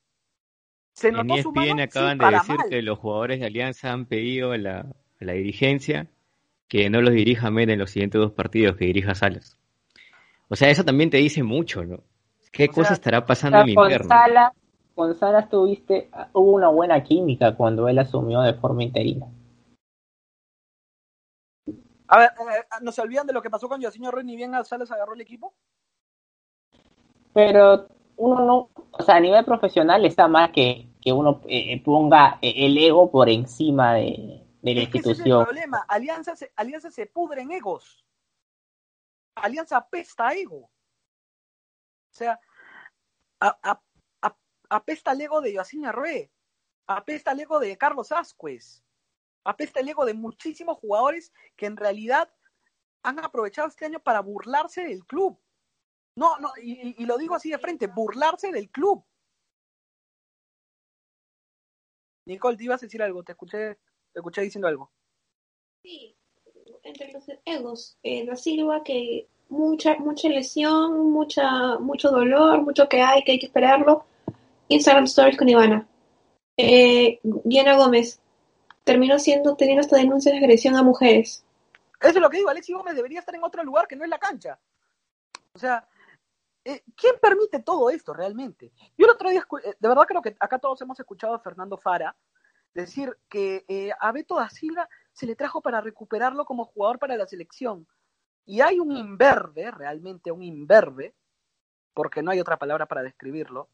Se en ESPN acaban de decir que los jugadores de Alianza han pedido a la, la dirigencia que no los dirija Med en los siguientes dos partidos, que dirija Salas. O sea, eso también te dice mucho, ¿no? ¿Qué cosa estará pasando en invierno?
Salas, con tuviste, hubo una buena química cuando él asumió de forma interina.
A ver, eh, ¿no se olvidan de lo que pasó con Yosinho Rey ni bien Salas agarró el equipo?
Pero uno no, o sea, a nivel profesional está mal que, que uno eh, ponga el ego por encima de, de la institución. ese es el
problema, Alianza se, Alianza se pudre en egos. Alianza apesta ego. O sea, apesta el ego de Yoacín Arrué, apesta el ego de Carlos Ascuez, apesta el ego de muchísimos jugadores que en realidad han aprovechado este año para burlarse del club. No, no, y, lo digo así de frente, burlarse del club. Nicole, te ibas a decir algo, te escuché, te escuché diciendo algo.
Sí, entre los egos, eh, la Silva que mucha, mucha lesión, mucha, mucho dolor, mucho que hay, que hay que esperarlo. Instagram Stories con Ivana. Eh, Diana Gómez terminó siendo, teniendo esta denuncia de agresión a mujeres.
Eso es lo que digo, Alexi Gómez debería estar en otro lugar que no es la cancha. O sea, eh, ¿quién permite todo esto realmente? Yo el otro día, eh, de verdad creo que acá todos hemos escuchado a Fernando Fara decir que eh, a Beto da Silva se le trajo para recuperarlo como jugador para la selección. Y hay un imberbe, realmente un imberbe, porque no hay otra palabra para describirlo,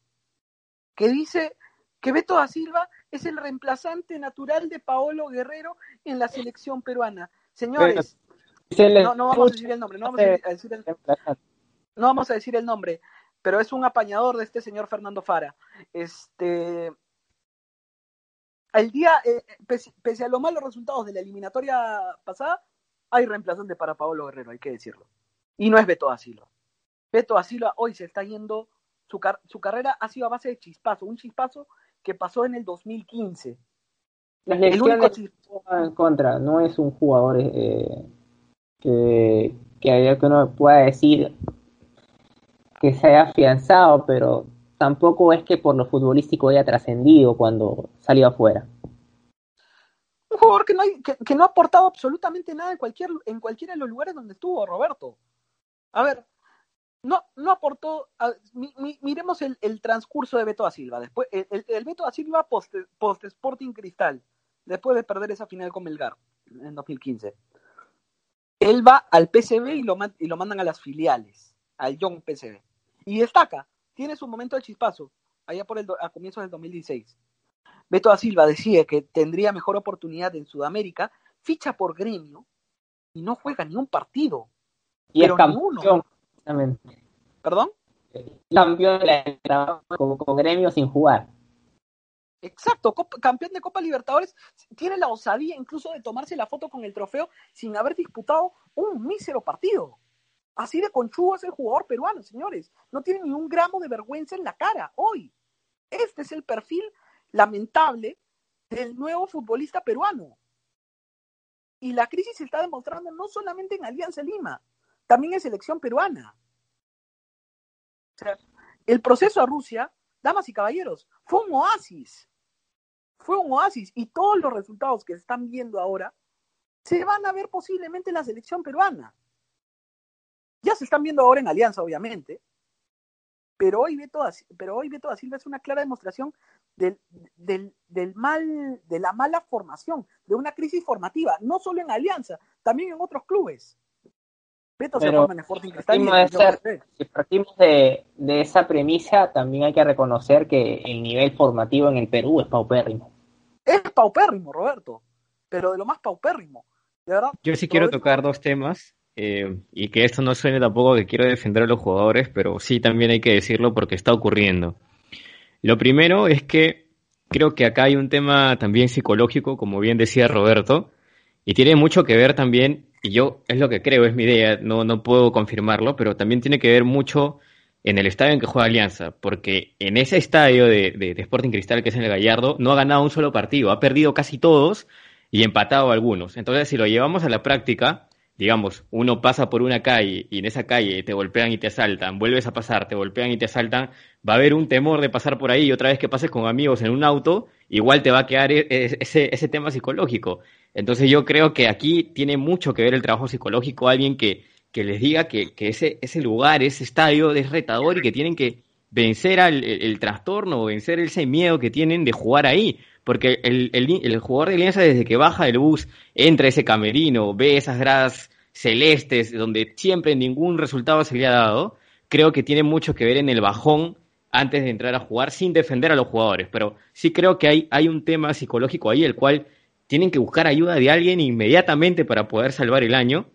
que dice que Beto da Silva es el reemplazante natural de Paolo Guerrero en la selección peruana. Señores, no, no, vamos a decir el nombre, no vamos a decir el, no vamos a decir el nombre, pero es un apañador de este señor Fernando Fara. Este, el día, eh, pese, a los malos resultados de la eliminatoria pasada, hay reemplazante para Paolo Guerrero, hay que decirlo. Y no es Beto Asilo. Beto Asilo hoy se está yendo, su, su carrera ha sido a base de chispazo, un chispazo que pasó en el 2015.
el único en contra, no es un jugador eh, que, que, que uno pueda decir que se haya afianzado, pero tampoco es que por lo futbolístico haya trascendido cuando salió afuera.
Un jugador que no, que, no ha aportado absolutamente nada en, cualquier, en cualquiera de los lugares donde estuvo Roberto. A ver, no, no aportó. miremos el, transcurso de Beto da Silva. Después, el, Beto da Silva post, post, Sporting Cristal, después de perder esa final con Melgar en 2015. Él va al PCB y lo, y lo mandan a las filiales, al Young PCB y destaca, tiene su momento de chispazo, allá por el a comienzos del 2016. Beto da Silva decía que tendría mejor oportunidad en Sudamérica, ficha por gremio y no juega ni un partido.
Y es campeón,
¿Perdón?
Campeón de la con, con gremio sin jugar.
Exacto, campeón de Copa Libertadores, tiene la osadía incluso de tomarse la foto con el trofeo sin haber disputado un mísero partido. Así de conchudo es el jugador peruano, señores. No tiene ni un gramo de vergüenza en la cara hoy. Este es el perfil lamentable del nuevo futbolista peruano. Y la crisis se está demostrando no solamente en Alianza Lima, también en selección peruana. O sea, el proceso a Rusia, damas y caballeros, fue un oasis. Fue un oasis y todos los resultados que se están viendo ahora se van a ver posiblemente en la selección peruana. Ya se están viendo ahora en Alianza, obviamente, pero hoy Beto, pero hoy Beto da Silva es una clara demostración del, del, del, mal, de la mala formación, de una crisis formativa, no solo en Alianza, también en otros clubes.
Beto se forma en Sporting Cristal. De si partimos de, de, esa premisa, también hay que reconocer que el nivel formativo en el Perú es paupérrimo.
Es paupérrimo, Roberto, pero de lo más paupérrimo. De verdad,
Yo sí quiero tocar dos temas eh, y que esto no suene tampoco que quiero defender a los jugadores, pero sí también hay que decirlo porque está ocurriendo. Lo primero es que creo que acá hay un tema también psicológico, como bien decía Roberto, y tiene mucho que ver también, y yo es lo que creo, es mi idea, no, no puedo confirmarlo, pero también tiene que ver mucho en el estadio en que juega Alianza, porque en ese estadio de, de, de Sporting Cristal, que es en el Gallardo, no ha ganado un solo partido, ha perdido casi todos y empatado algunos. Entonces, si lo llevamos a la práctica, digamos, uno pasa por una calle y en esa calle te golpean y te asaltan, vuelves a pasar, te golpean y te asaltan, va a haber un temor de pasar por ahí y otra vez que pases con amigos en un auto, igual te va a quedar e-, e-, ese, ese tema psicológico. Entonces yo creo que aquí tiene mucho que ver el trabajo psicológico, alguien que, que les diga que, que ese, ese lugar, ese estadio es retador y que tienen que vencer al, el, el trastorno, vencer ese miedo que tienen de jugar ahí. Porque el, el, jugador de Alianza desde que baja del bus, entra ese camerino, ve esas gradas celestes donde siempre ningún resultado se le ha dado, creo que tiene mucho que ver en el bajón antes de entrar a jugar sin defender a los jugadores, pero sí creo que hay, hay un tema psicológico ahí el cual tienen que buscar ayuda de alguien inmediatamente para poder salvar el año.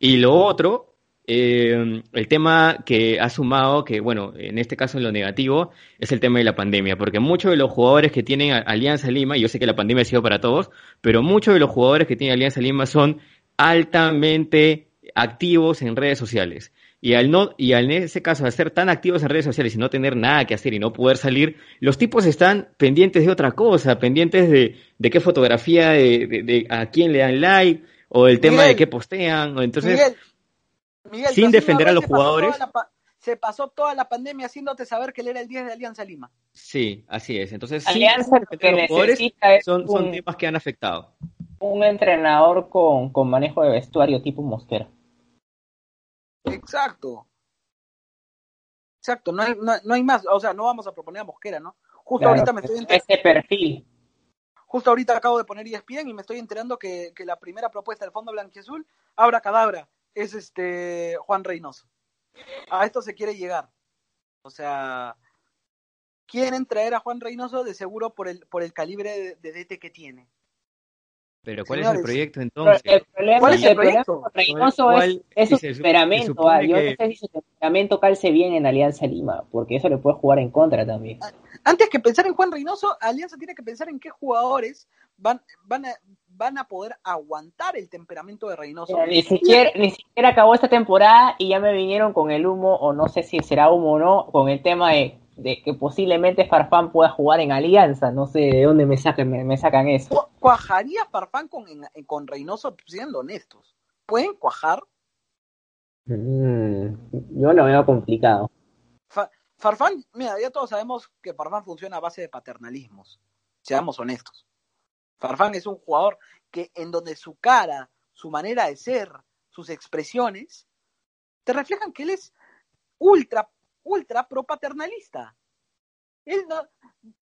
Y lo otro eh, el tema que ha sumado, que bueno, en este caso en lo negativo, es el tema de la pandemia, porque muchos de los jugadores que tienen Alianza Lima, y yo sé que la pandemia ha sido para todos, pero muchos de los jugadores que tienen Alianza Lima son altamente activos en redes sociales. Y al no, y en ese caso, al ser tan activos en redes sociales y no tener nada que hacer y no poder salir, los tipos están pendientes de otra cosa, pendientes de, de qué fotografía, de, de, de, a quién le dan like, o el tema Miguel, de qué postean, o entonces...
Miguel Miguel,
sin defender a los jugadores.
Se pasó, se pasó, toda la pandemia haciéndote saber que él era el 10 de Alianza Lima.
Sí, así es. Entonces,
Alianza
sin defender a los jugadores son, son un, temas que han afectado.
Un entrenador con, con manejo de vestuario tipo Mosquera.
Exacto. Exacto, no hay, no, no, hay más, o sea, no vamos a proponer a Mosquera, ¿no? Justo claro, ahorita me estoy enterando.
Ese perfil.
Justo ahorita acabo de poner ESPN y me estoy enterando que, que la primera propuesta del Fondo Blanquiazul, Abra Cadabra, es este Juan Reynoso. A esto se quiere llegar. O sea, quieren traer a Juan Reynoso de seguro por el, por el calibre de, de DT que tiene.
Pero ¿cuál Señores, es el proyecto entonces?
El problema, ¿Cuál es el, el proyecto? Reynoso ¿Cuál, es, es, su temperamento. Ah, yo que... no sé si su temperamento calce bien en Alianza Lima, porque eso le puede jugar en contra también.
Antes que pensar en Juan Reynoso, Alianza tiene que pensar en qué jugadores van, van, a, van a poder aguantar el temperamento de Reynoso.
Ni, siquiera, ni siquiera acabó esta temporada y ya me vinieron con el humo, o no sé si será humo o no, con el tema de de que posiblemente Farfán pueda jugar en Alianza. No sé de dónde me sacan, me, me sacan eso.
¿Cuajaría Farfán con, en, con Reynoso, siendo honestos? ¿Pueden cuajar?
Mm, yo lo veo complicado.
Fa Farfán, mira, ya todos sabemos que Farfán funciona a base de paternalismos. Seamos honestos. Farfán es un jugador que en donde su cara, su manera de ser, sus expresiones, te reflejan que él es ultra ultra pro paternalista. Él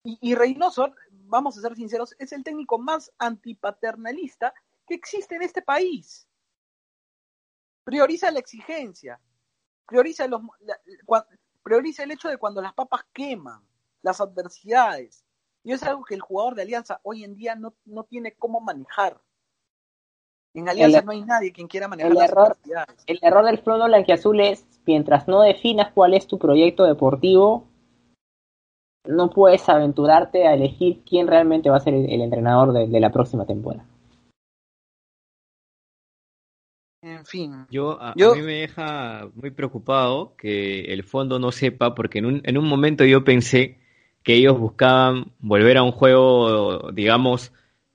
y, y, Reynoso, vamos a ser sinceros, es el técnico más antipaternalista que existe en este país. Prioriza la exigencia, prioriza, los, prioriza el hecho de cuando las papas queman, las adversidades. Y es algo que el jugador de Alianza hoy en día no, no tiene cómo manejar. En Alianza el, no hay nadie quien quiera manejar
el
las
error, El error del Fondo Blanquiazul es, mientras no definas cuál es tu proyecto deportivo, no puedes aventurarte a elegir quién realmente va a ser el, el entrenador de, de, la próxima temporada.
En fin.
Yo a, yo, a, mí me deja muy preocupado que el fondo no sepa, porque en un, en un momento yo pensé que ellos buscaban volver a un juego, digamos,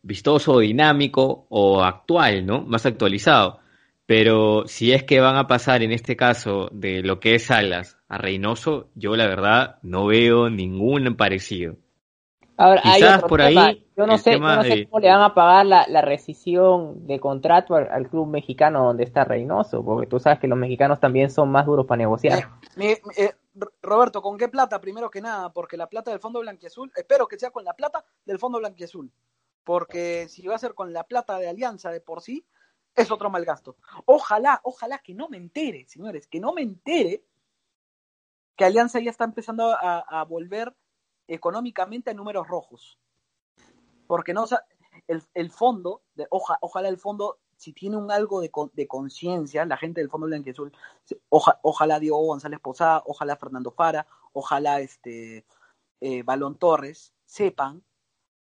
vistoso, dinámico o actual, ¿no? Más actualizado. Pero si es que van a pasar en este caso de lo que es Salas a Reynoso, yo la verdad no veo ningún parecido.
Ahora, Quizás por ahí. Yo no sé, no sé cómo le van a pagar la, rescisión de contrato al, club mexicano donde está Reynoso, porque tú sabes que los mexicanos también son más duros para negociar.
Eh, Roberto, ¿con qué plata? Primero que nada, porque la plata del Fondo Blanquiazul, espero que sea con la plata del Fondo Blanquiazul, porque si va a ser con la plata de Alianza de por sí, es otro mal gasto. Ojalá, ojalá que no me entere, señores, que no me entere que Alianza ya está empezando a, volver económicamente a números rojos. Porque no, el, el fondo, ojalá el fondo si tiene un algo de, de conciencia, la gente del Fondo Blanquiazul, oja, ojalá Diego González Posada, ojalá Fernando Fara, ojalá este eh, Balón Torres, sepan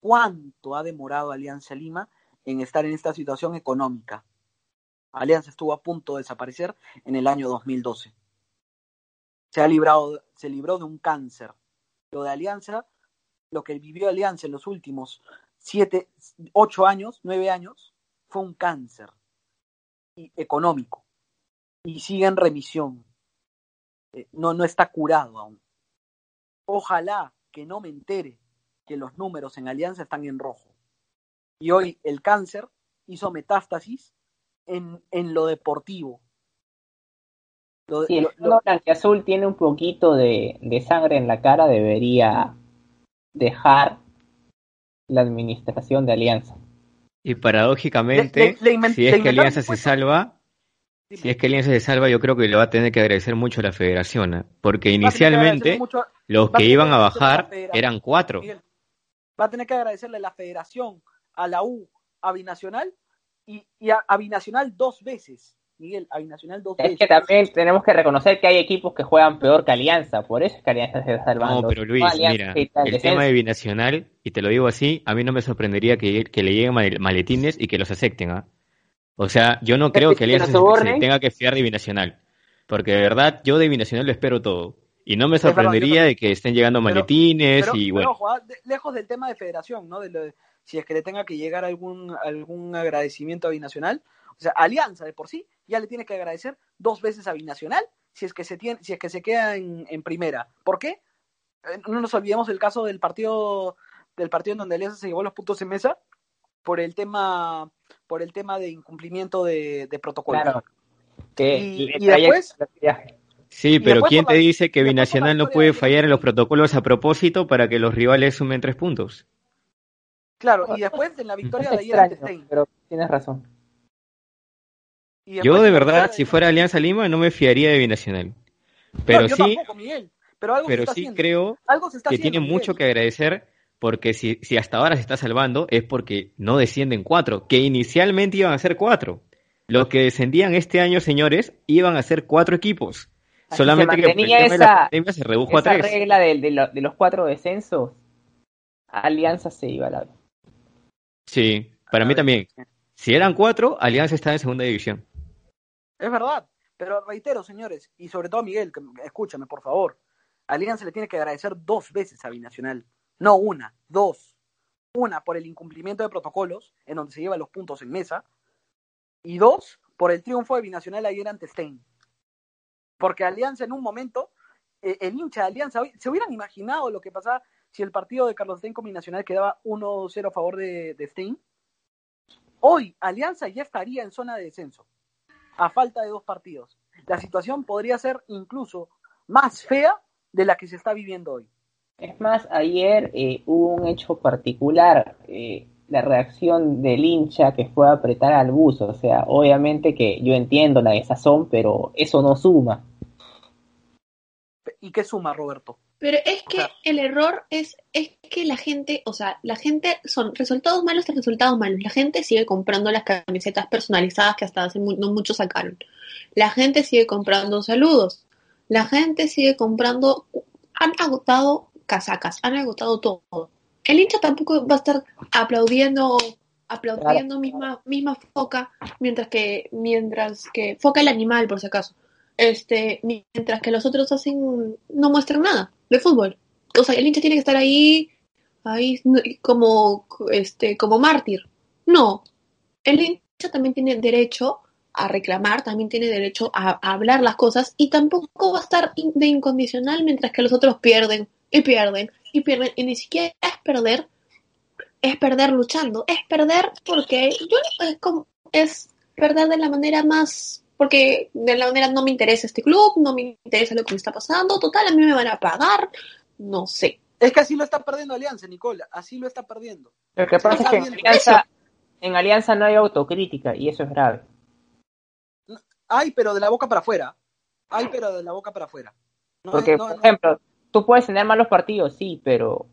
cuánto ha demorado Alianza Lima en estar en esta situación económica. Alianza estuvo a punto de desaparecer en el año 2012. Se ha librado, se libró de un cáncer. Lo de Alianza, lo que vivió Alianza en los últimos siete, ocho años, nueve años, fue un cáncer económico y sigue en remisión. Eh, no, no está curado aún. Ojalá que no me entere que los números en Alianza están en rojo. Y hoy el cáncer hizo metástasis en, en lo deportivo.
si el lo, azul tiene un poquito de, de sangre en la cara, debería dejar la administración de Alianza.
Y paradójicamente, si es que Alianza se salva, si es que Alianza se salva, yo creo que le va a tener que agradecer mucho a la federación, ¿eh? porque inicialmente los que iban a bajar eran cuatro.
Va a tener que agradecerle a la federación, a la U, a Binacional y, y a Binacional dos veces. Miguel, a Binacional dos
Es que también tenemos que reconocer que hay equipos que juegan peor que Alianza, por eso es que Alianza se está salvando.
No, pero Luis, mira, el tema de Binacional, y te lo digo así, a mí no me sorprendería que, que le lleguen maletines y que los acepten, ¿ah? O sea, yo no creo que Alianza se, tenga que fiar de Binacional, porque de verdad yo de Binacional lo espero todo. Y no me sorprendería de que estén llegando maletines y bueno.
Pero, ah, lejos del tema de federación, ¿no? De si es que le tenga que llegar algún, algún agradecimiento a Binacional, o sea, Alianza de por sí ya le tiene que agradecer dos veces a Binacional si es que se tiene, si es que se queda en, primera. ¿Por qué? Eh, no nos olvidemos el caso del partido del partido en donde Alianza se llevó los puntos en mesa por el tema por el tema de incumplimiento de, protocolo. Claro.
y, después Sí, pero ¿quién te dice que Binacional no puede fallar en los protocolos a propósito para que los rivales sumen tres puntos?
Claro, y después en la victoria de ayer
Pero tienes razón.
Yo de verdad, si fuera Alianza Lima, no me fiaría de Binacional. Pero sí, pero, sí creo que tiene mucho que agradecer porque si, si hasta ahora se está salvando es porque no descienden cuatro, que inicialmente iban a ser cuatro. Los que descendían este año, señores, iban a ser cuatro equipos. Solamente que
esa, se redujo a tres. regla de, de, los cuatro descensos, Alianza se iba a la
Sí, para mí también. Si eran cuatro, Alianza está en segunda división.
Es verdad, pero reitero, señores, y sobre todo Miguel, que, escúchame, por favor. Alianza le tiene que agradecer dos veces a Binacional. No una, dos. Una por el incumplimiento de protocolos, en donde se llevan los puntos en mesa. Y dos, por el triunfo de Binacional ayer ante Stein. Porque Alianza en un momento, eh, el hincha de Alianza, ¿se hubieran imaginado lo que pasaba si el partido de Carlos Stein con Binacional quedaba 1-0 a favor de, de Stein? Hoy Alianza ya estaría en zona de descenso a falta de dos partidos. La situación podría ser incluso más fea de la que se está viviendo hoy.
Es más, ayer eh, hubo un hecho particular, eh, la reacción del hincha que fue a apretar al bus, o sea, obviamente que yo entiendo la desazón, pero eso no suma.
¿Y qué suma, Roberto?
Pero es que el error es, es que la gente, o sea, la gente son resultados malos tras resultados malos. La gente sigue comprando las camisetas personalizadas que hasta hace no mucho sacaron. La gente sigue comprando saludos. La gente sigue comprando, han agotado casacas, han agotado todo. El hincha tampoco va a estar aplaudiendo aplaudiendo misma misma foca mientras que mientras que foca el animal por si acaso este mientras que los otros hacen no muestran nada de fútbol. o sea, el hincha tiene que estar ahí, ahí como, este, como mártir. No, el hincha también tiene derecho a reclamar, también tiene derecho a, hablar las cosas y tampoco va a estar de incondicional mientras que los otros pierden y pierden y pierden y ni siquiera es perder, es perder luchando, es perder porque yo es como es perder de la manera más porque de la manera no me interesa este club, no me interesa lo que me está pasando, total, a mí me van a pagar, no sé.
Es que así lo está perdiendo Alianza, Nicola, así lo está perdiendo.
Lo que pasa es que en Alianza, en Alianza no hay autocrítica y eso es grave.
Hay, pero de la boca para afuera. Hay, pero de la boca para afuera.
Porque, por ejemplo, tú puedes tener malos partidos, sí, pero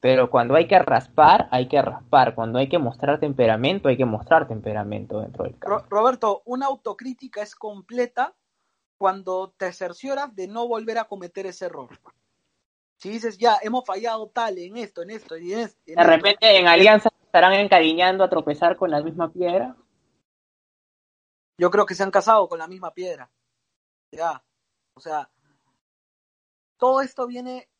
pero cuando hay que raspar, hay que raspar. Cuando hay que mostrar temperamento, hay que mostrar temperamento dentro del campo.
Roberto, una autocrítica es completa cuando te cercioras de no volver a cometer ese error. Si dices, ya, hemos fallado tal en esto, en esto y en esto.
de repente en Alianza estarán encariñando a tropezar con la misma piedra.
Yo creo que se han casado con la misma piedra. Ya. O sea, todo esto viene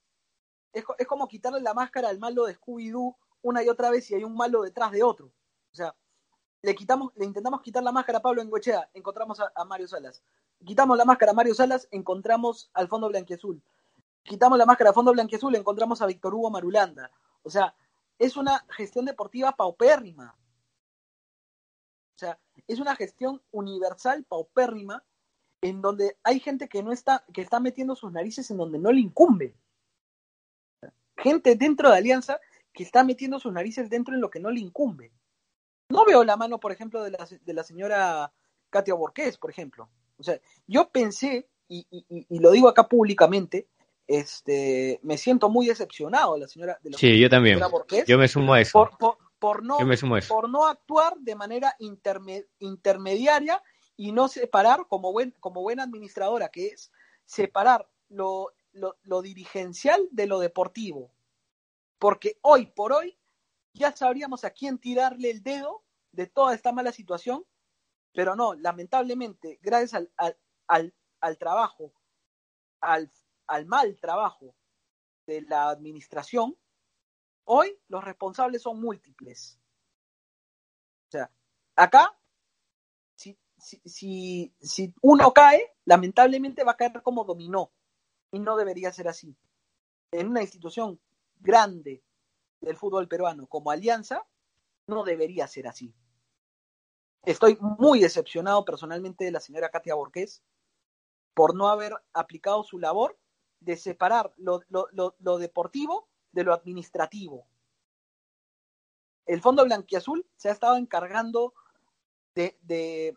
es, como quitarle la máscara al malo de Scooby-Doo una y otra vez y hay un malo detrás de otro. O sea, le quitamos, le intentamos quitar la máscara a Pablo Engochea, encontramos a, Mario Salas. Quitamos la máscara a Mario Salas, encontramos al fondo blanquiazul. Quitamos la máscara al fondo blanquiazul, encontramos a Víctor Hugo Marulanda. O sea, es una gestión deportiva paupérrima. O sea, es una gestión universal paupérrima en donde hay gente que no está, que está metiendo sus narices en donde no le incumbe gente dentro de Alianza que está metiendo sus narices dentro en lo que no le incumbe. No veo la mano, por ejemplo, de la, de la señora Katia Borqués, por ejemplo. O sea, yo pensé, y, lo digo acá públicamente, este, me siento muy decepcionado de la señora, de
sí, yo también. yo me sumo a eso.
Por, no, por no actuar de manera intermediaria y no separar, como, buen, como buena administradora que es, separar lo, lo, dirigencial de lo deportivo. Porque hoy por hoy ya sabríamos a quién tirarle el dedo de toda esta mala situación, pero no, lamentablemente, gracias al, al, al, trabajo, al, al mal trabajo de la administración, hoy los responsables son múltiples. O sea, acá, si, si, uno cae, lamentablemente va a caer como dominó y no debería ser así. En una institución grande del fútbol peruano como Alianza, no debería ser así. Estoy muy decepcionado personalmente de la señora Katia Borges por no haber aplicado su labor de separar lo, lo, deportivo de lo administrativo. El Fondo Blanquiazul se ha estado encargando de,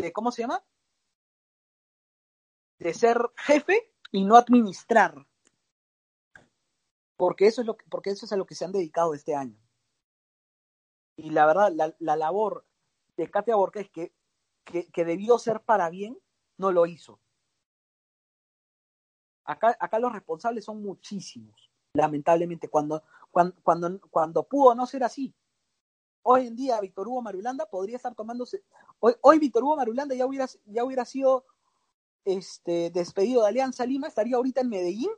de ¿cómo se llama? De ser jefe y no administrar. Porque eso es lo que, porque eso es a lo que se han dedicado este año. Y la verdad, la, labor de Katia Borges que, que, debió ser para bien, no lo hizo. Acá, acá los responsables son muchísimos, lamentablemente, cuando, cuando, cuando, cuando pudo no ser así. Hoy en día Víctor Hugo Marulanda podría estar tomándose. Hoy, hoy Víctor Hugo Marulanda ya hubiera, ya hubiera sido este, despedido de Alianza Lima, estaría ahorita en Medellín,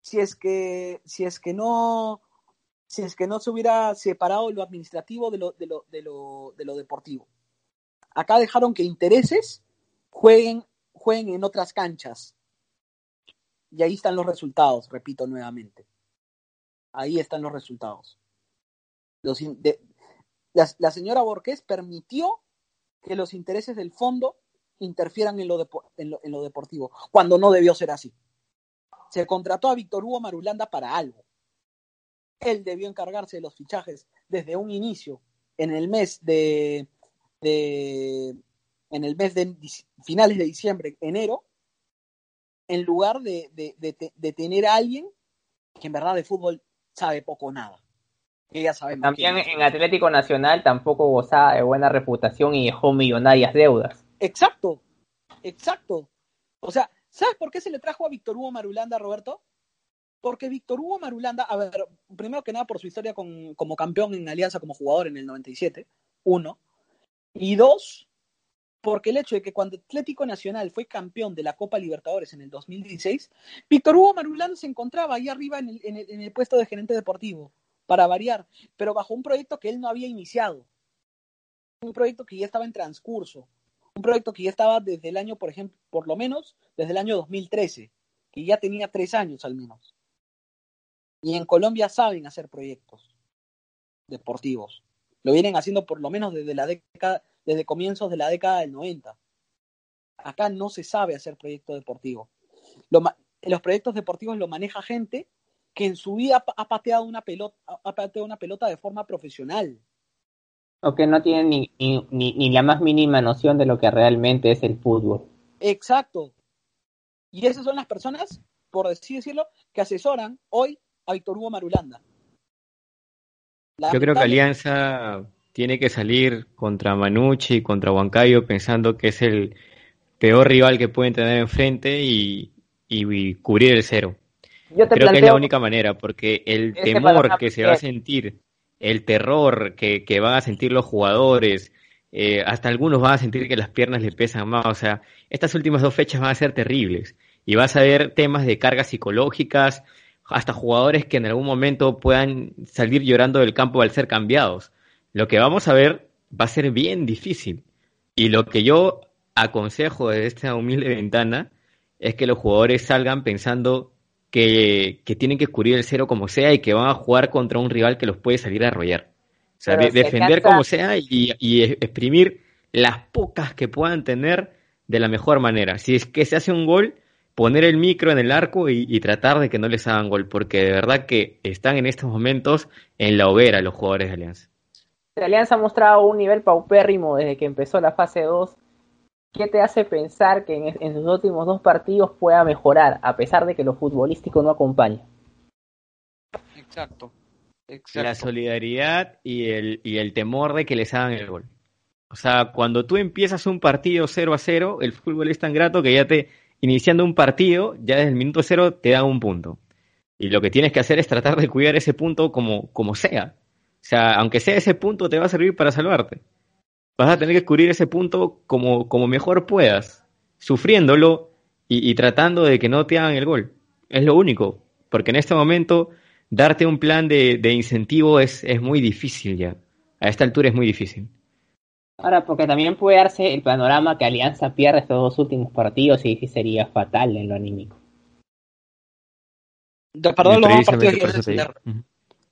si es que, si es que no, si es que no se hubiera separado lo administrativo de lo, de lo, de lo, de lo deportivo. Acá dejaron que intereses jueguen, jueguen en otras canchas. Y ahí están los resultados, repito nuevamente. Ahí están los resultados. Los, la, señora Borges permitió que los intereses del fondo interfieran en lo, en lo, deportivo, cuando no debió ser así. Se contrató a Víctor Hugo Marulanda para algo. Él debió encargarse de los fichajes desde un inicio, en el mes de, de en el mes de finales de diciembre, enero, en lugar de, de, tener a alguien que en verdad de fútbol sabe poco o nada.
También en Atlético Nacional tampoco gozaba de buena reputación y dejó millonarias deudas.
Exacto, exacto. O sea, ¿sabes por qué se le trajo a Víctor Hugo Marulanda, Roberto? Porque Víctor Hugo Marulanda, a ver, primero que nada por su historia con, como campeón en Alianza como jugador en el 97, uno. Y dos, porque el hecho de que cuando Atlético Nacional fue campeón de la Copa Libertadores en el 2016, Víctor Hugo Marulano se encontraba ahí arriba en el, en el puesto de gerente deportivo, para variar, pero bajo un proyecto que él no había iniciado, un proyecto que ya estaba en transcurso, un proyecto que ya estaba desde el año, por ejemplo, por lo menos desde el año 2013, que ya tenía tres años al menos. Y en Colombia saben hacer proyectos deportivos. Lo vienen haciendo por lo menos desde la década, desde comienzos de la década del 90. Acá no se sabe hacer proyecto deportivo. los proyectos deportivos lo maneja gente que en su vida ha pateado una pelota, ha pateado una pelota de forma profesional
o que no tienen ni, ni, ni, la más mínima noción de lo que realmente es el fútbol.
Exacto. Y esas son las personas, por así decirlo, que asesoran hoy a Víctor Hugo Marulanda.
Yo creo que Alianza tiene que salir contra Manucci y contra Huancayo pensando que es el peor rival que pueden tener enfrente y, y, cubrir el cero. Yo creo que es la única manera, porque el temor que se va a sentir el terror que, que van a sentir los jugadores, eh, hasta algunos van a sentir que las piernas le pesan más, o sea, estas últimas dos fechas van a ser terribles. Y vas a ver temas de cargas psicológicas, hasta jugadores que en algún momento puedan salir llorando del campo al ser cambiados. Lo que vamos a ver va a ser bien difícil. Y lo que yo aconsejo de esta humilde ventana es que los jugadores salgan pensando que, tienen que cubrir el cero como sea y que van a jugar contra un rival que los puede salir a arrollar. O sea, defender como sea y, exprimir las pocas que puedan tener de la mejor manera. Si es que se hace un gol, poner el micro en el arco y, tratar de que no les hagan gol, porque de verdad que están en estos momentos en la hoguera los jugadores de Alianza.
Alianza ha mostrado un nivel paupérrimo desde que empezó la fase 2 ¿qué te hace pensar que en, sus últimos dos partidos pueda mejorar, a pesar de que lo futbolístico no acompaña?
Exacto.
La solidaridad y el, y el temor de que les hagan el gol. O sea, cuando tú empiezas un partido 0 a 0, el fútbol es tan grato que ya te, iniciando un partido, ya desde el minuto cero te dan un punto. Y lo que tienes que hacer es tratar de cuidar ese punto como, como sea. O sea, aunque sea ese punto, te va a servir para salvarte vas a tener que cubrir ese punto como, como mejor puedas, sufriéndolo y, tratando de que no te hagan el gol. Es lo único, porque en este momento darte un plan de, incentivo es, es muy difícil ya. A esta altura es muy difícil.
Ahora, porque también puede darse el panorama que Alianza pierde estos dos últimos partidos y sí sería fatal en lo anímico.
Perdón, los dos partidos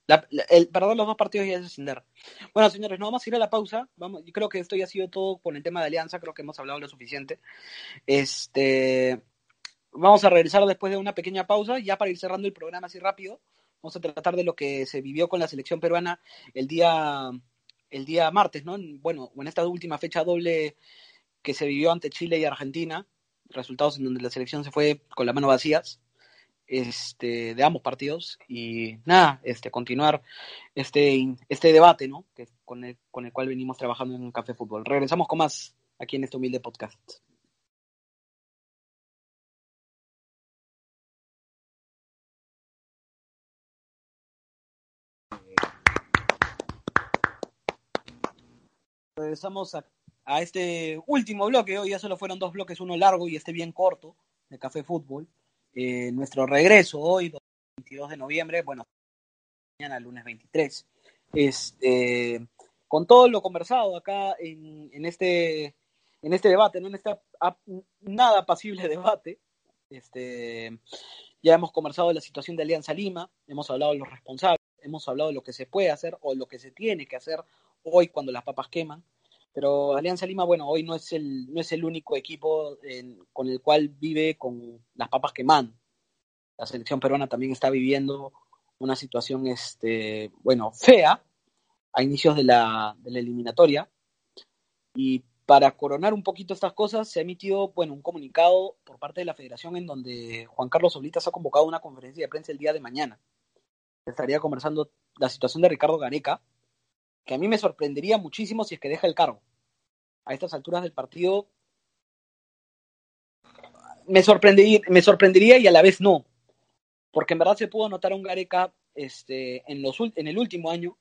perdón, los dos partidos y descender. Bueno, señores, no vamos a ir a la pausa. Vamos, yo creo que esto ya ha sido todo con el tema de Alianza. Creo que hemos hablado lo suficiente. Este, vamos a regresar después de una pequeña pausa, ya para ir cerrando el programa así rápido. Vamos a tratar de lo que se vivió con la selección peruana el día, el día martes, ¿no? Bueno, en esta última fecha doble que se vivió ante Chile y Argentina, resultados en donde la selección se fue con las manos vacías este, de ambos partidos y nada, este, continuar este, este debate, ¿no? Que, con, el, con el cual venimos trabajando en Café Fútbol. Regresamos con más aquí en este humilde podcast. Regresamos a, a, este último bloque. Hoy ya solo fueron dos bloques, uno largo y este bien corto de Café Fútbol. Eh, nuestro regreso hoy, 22 de noviembre, bueno, mañana lunes 23. Este, con todo lo conversado acá en, en este en este debate, ¿no? en este nada apacible debate, este, ya hemos conversado de la situación de Alianza Lima, hemos hablado de los responsables, hemos hablado de lo que se puede hacer o lo que se tiene que hacer hoy cuando las papas queman. Pero Alianza Lima, bueno, hoy no es el, no es el único equipo con el cual vive con las papas quemando. La selección peruana también está viviendo una situación, este, bueno, fea a inicios de la, de la eliminatoria. Y para coronar un poquito estas cosas, se ha emitido, bueno, un comunicado por parte de la federación en donde Juan Carlos Oblitas ha convocado una conferencia de prensa el día de mañana. Estaría conversando la situación de Ricardo Gareca, que a mí me sorprendería muchísimo si es que deja el cargo. A estas alturas del partido me sorprendería, me sorprendería y a la vez no, porque en verdad se pudo notar a un Gareca este, en, los, en el último año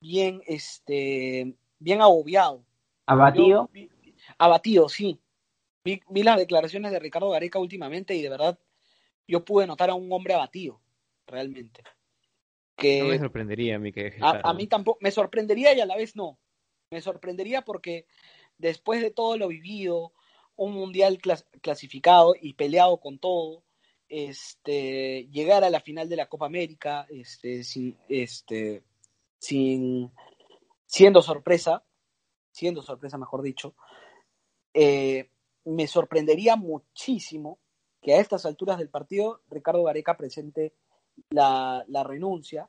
bien, este, bien agobiado.
¿Abatido?
Abatido, sí. Vi, vi, las declaraciones de Ricardo Gareca últimamente y de verdad yo pude notar a un hombre abatido, realmente.
Que no me sorprendería a mí que
a, a, mí tampoco, me sorprendería y a la vez no. Me sorprendería porque después de todo lo vivido, un mundial clas clasificado y peleado con todo, este, llegar a la final de la Copa América, este, sin, este, sin, siendo sorpresa, siendo sorpresa mejor dicho, eh, me sorprendería muchísimo que a estas alturas del partido Ricardo Gareca presente la, la renuncia,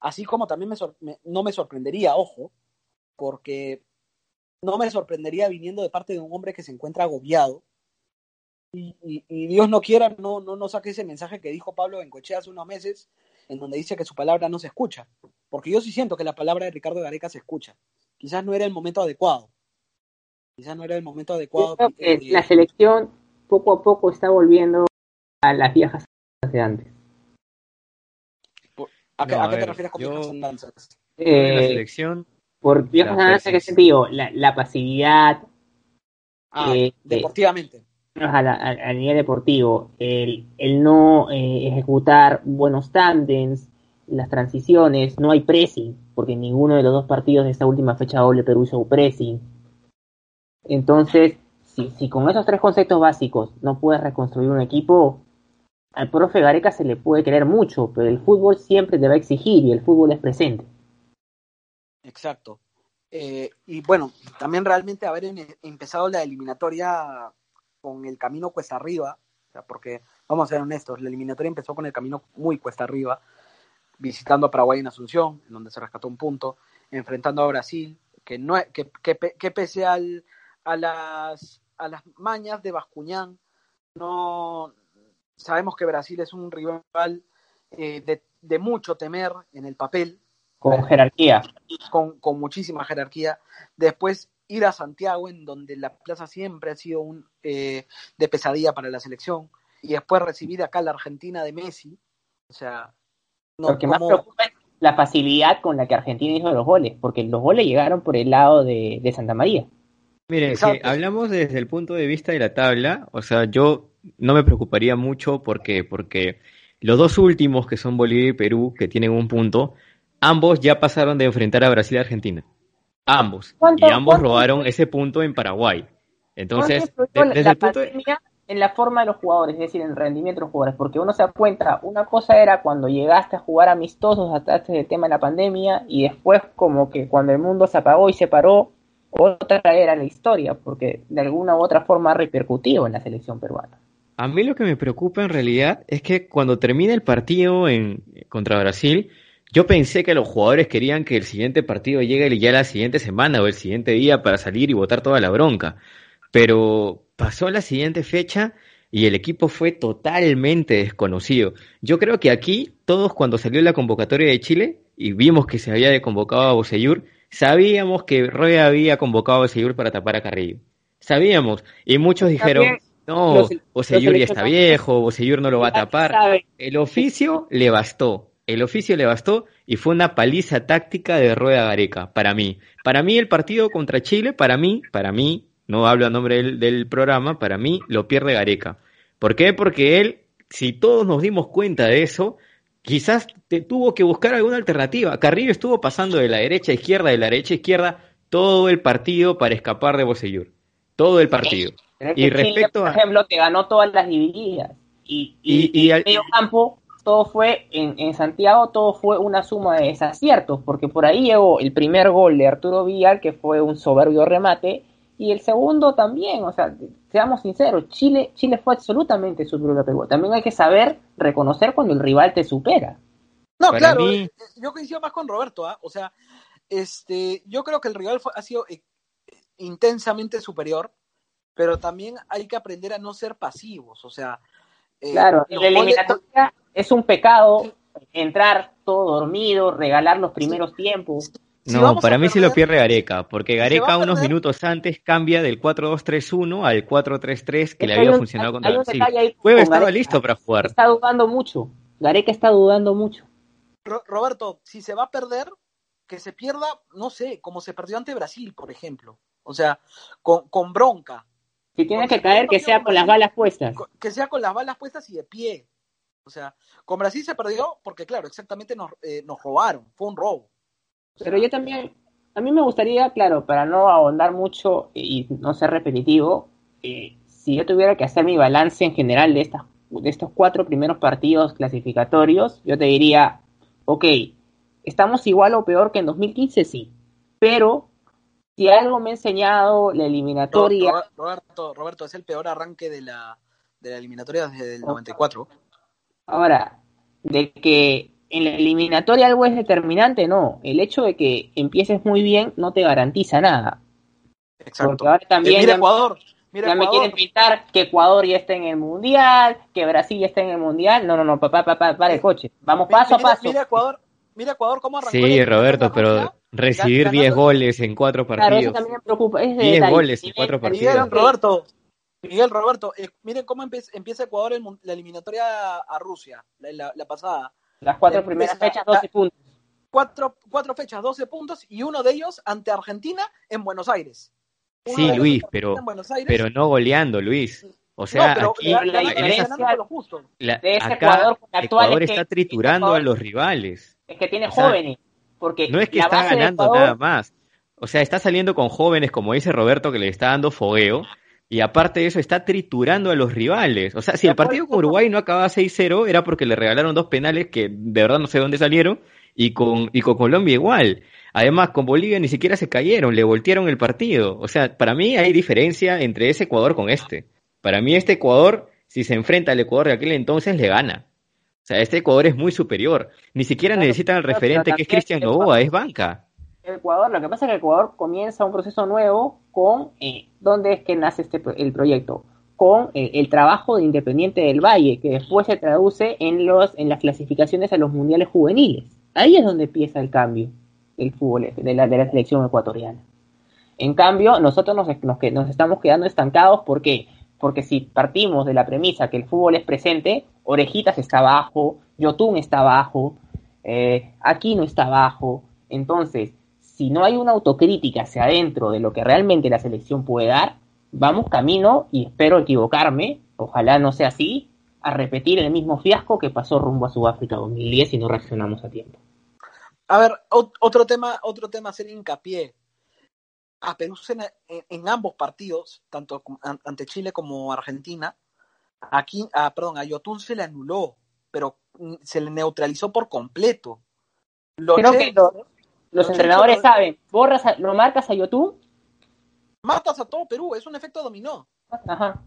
así como también me, me, no me sorprendería, ojo, porque no me sorprendería viniendo de parte de un hombre que se encuentra agobiado. Y, y, y Dios no quiera, no, no, no saque ese mensaje que dijo Pablo Bencochea hace unos meses, en donde dice que su palabra no se escucha. Porque yo sí siento que la palabra de Ricardo Gareca se escucha. Quizás no era el momento adecuado. Quizás no era el momento adecuado.
Creo que la selección poco a poco está volviendo a las viejas de antes.
¿A, qué, no, a, ¿a qué te refieres con yo... viejas andanzas?
Eh, la selección
por viejas andanzas, ¿en qué sentido? La, la pasividad.
Ah, eh, deportivamente.
Eh, a, la, a, a, nivel deportivo, el, el no eh, ejecutar buenos tandems, las transiciones, no hay pressing, porque ninguno de los dos partidos de esta última fecha doble Perú hizo pressing. Entonces, si, si con esos tres conceptos básicos no puedes reconstruir un equipo, al profe Gareca se le puede querer mucho, pero el fútbol siempre te va a exigir y el fútbol es presente.
Exacto. Eh, y bueno, también realmente haber en, empezado la eliminatoria con el camino cuesta arriba, o sea, porque vamos a ser honestos, la eliminatoria empezó con el camino muy cuesta arriba, visitando a Paraguay en Asunción, en donde se rescató un punto, enfrentando a Brasil, que no que, que, que pese al, a las a las mañas de Bascuñán, no sabemos que Brasil es un rival eh, de, de mucho temer en el papel,
con jerarquía.
Con, con, muchísima jerarquía. Después ir a Santiago, en donde la plaza siempre ha sido un eh, de pesadilla para la selección. Y después recibir acá la Argentina de Messi. O sea,
no, Lo que como... más preocupa es la facilidad con la que Argentina hizo los goles, porque los goles llegaron por el lado de, de Santa María.
Mire, si hablamos desde el punto de vista de la tabla, o sea, yo no me preocuparía mucho porque, porque los dos últimos, que son Bolivia y Perú, que tienen un punto, ambos ya pasaron de enfrentar a Brasil y Argentina. Ambos. Y ambos robaron ese punto en Paraguay. Entonces,
desde la el punto de... en la forma de los jugadores, es decir, en el rendimiento de los jugadores, porque uno se da cuenta, una cosa era cuando llegaste a jugar amistosos hasta este tema de la pandemia y después como que cuando el mundo se apagó y se paró, otra era la historia, porque de alguna u otra forma ha repercutido en la selección peruana.
A mí lo que me preocupa en realidad es que cuando termine el partido en, contra Brasil, yo pensé que los jugadores querían que el siguiente partido llegue ya la siguiente semana o el siguiente día para salir y botar toda la bronca. Pero pasó la siguiente fecha y el equipo fue totalmente desconocido. Yo creo que aquí todos cuando salió la convocatoria de Chile y vimos que se había convocado a Boseyur, sabíamos que Roy había convocado a Boseyur para tapar a Carrillo. Sabíamos. Y muchos dijeron, no, Boseyur ya está viejo, Boseyur no lo va a tapar. El oficio le bastó el oficio le bastó y fue una paliza táctica de Rueda Gareca, para mí. Para mí el partido contra Chile, para mí, para mí, no hablo a nombre del, del programa, para mí lo pierde Gareca. ¿Por qué? Porque él, si todos nos dimos cuenta de eso, quizás te tuvo que buscar alguna alternativa. Carrillo estuvo pasando de la derecha a izquierda, de la derecha a izquierda, todo el partido para escapar de Bosellur. Todo el partido.
y respecto Chile, por ejemplo, te ganó todas las divididas. Y, y, y, y el medio campo todo fue en, en, Santiago, todo fue una suma de desaciertos, porque por ahí llegó el primer gol de Arturo Villar, que fue un soberbio remate, y el segundo también, o sea, seamos sinceros, Chile, Chile fue absolutamente superior a Perú. También hay que saber reconocer cuando el rival te supera.
No, Para claro, mí... yo coincido más con Roberto, ¿eh? o sea, este, yo creo que el rival fue, ha sido eh, intensamente superior, pero también hay que aprender a no ser pasivos, o sea,
eh, claro, en la eliminatoria es un pecado entrar todo dormido, regalar los primeros tiempos.
No, si para mí sí lo pierde Gareca, porque Gareca unos minutos antes cambia del 4-2-3-1 al 4-3-3 que le había un, funcionado contra Brasil. Juega estaba listo para jugar.
Está dudando mucho. Gareca está dudando mucho.
Roberto, si se va a perder, que se pierda, no sé, como se perdió ante Brasil, por ejemplo. O sea, con, con bronca.
Si tiene que caer, que sea con las balas puestas.
Que sea con las balas puestas y de pie. O sea, con Brasil se perdió porque, claro, exactamente nos, eh, nos robaron. Fue un robo.
Pero yo también, a mí me gustaría, claro, para no ahondar mucho y no ser repetitivo, eh, si yo tuviera que hacer mi balance en general de, estas, de estos cuatro primeros partidos clasificatorios, yo te diría, ok, ¿estamos igual o peor que en 2015? Sí, pero si algo me ha enseñado la eliminatoria...
Roberto, Roberto, es el peor arranque de la, de la eliminatoria desde el 94.
Ahora, de que en la eliminatoria algo es determinante, no. El hecho de que empieces muy bien no te garantiza nada.
Exacto. Porque ahora también mira Ecuador.
ya me quieren pintar que Ecuador ya está en el Mundial, que Brasil ya está en el Mundial. No, no, no, papá, papá, para el coche. Vamos paso a paso.
Mira Ecuador, mira Ecuador cómo arrancó.
Sí, Roberto, pero recibir 10 goles en 4 partidos. Claro, eso
también me preocupa.
10 goles en 4 partidos.
Miguel, Roberto, Miguel, Roberto, eh, miren cómo empieza Ecuador en la eliminatoria a Rusia, la, la pasada.
Las cuatro primeras fechas, 12 puntos.
Cuatro, cuatro fechas, 12 puntos y uno de ellos ante Argentina en Buenos Aires.
sí, Luis, pero, pero no goleando, Luis. O sea, aquí
la, de ese Ecuador,
Ecuador está triturando a los rivales.
Es que tiene jóvenes. Porque
no es que está ganando nada más. O sea, está saliendo con jóvenes, como dice Roberto, que le está dando fogueo y aparte de eso, está triturando a los rivales. O sea, si el partido con Uruguay no acababa 6-0, era porque le regalaron dos penales que de verdad no sé dónde salieron. Y con, y con Colombia igual. Además, con Bolivia ni siquiera se cayeron, le voltearon el partido. O sea, para mí hay diferencia entre ese Ecuador con este. Para mí este Ecuador, si se enfrenta al Ecuador de aquel entonces, le gana. O sea, este Ecuador es muy superior. Ni siquiera necesitan al referente que es Cristian Novoa, es banca.
Ecuador, lo que pasa es que Ecuador comienza un proceso nuevo con eh, dónde es que nace este el proyecto, con eh, el trabajo de Independiente del Valle, que después se traduce en los en las clasificaciones a los mundiales juveniles. Ahí es donde empieza el cambio del fútbol de la, de la selección ecuatoriana. En cambio, nosotros nos, nos, nos estamos quedando estancados ¿por qué? porque si partimos de la premisa que el fútbol es presente, Orejitas está abajo, Yotun está abajo, eh, Aquino está abajo, entonces si no hay una autocrítica hacia adentro de lo que realmente la selección puede dar, vamos camino, y espero equivocarme, ojalá no sea así, a repetir el mismo fiasco que pasó rumbo a Sudáfrica 2010 si no reaccionamos a tiempo.
A ver, otro tema, otro tema hacer hincapié. A Perú en, ambos partidos, tanto ante Chile como Argentina, aquí, ah, perdón, a Yotun se le anuló, pero mm, se le neutralizó por completo.
Creo que los entrenadores saben, borras, lo marcas a YouTube.
Matas a todo Perú, es un efecto dominó.
Ajá.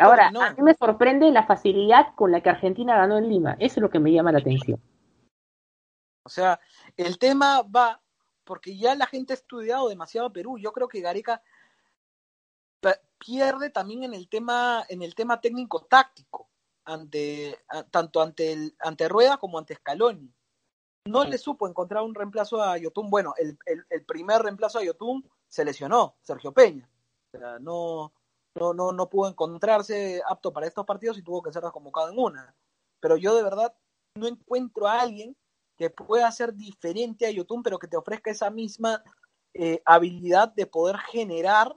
Ahora, a mí me sorprende la facilidad con la que Argentina ganó en Lima. Eso es lo que me llama la atención.
O sea, el tema va porque ya la gente ha estudiado demasiado a Perú. Yo creo que Gareca pierde también en el tema en el tema técnico táctico ante tanto ante el ante Rueda como ante Scaloni no le supo encontrar un reemplazo a Yotun. Bueno, el, el, primer reemplazo a Yotun se lesionó, Sergio Peña. O sea, no, no, no, no pudo encontrarse apto para estos partidos y tuvo que ser convocado en una. Pero yo de verdad no encuentro a alguien que pueda ser diferente a Yotun, pero que te ofrezca esa misma eh, habilidad de poder generar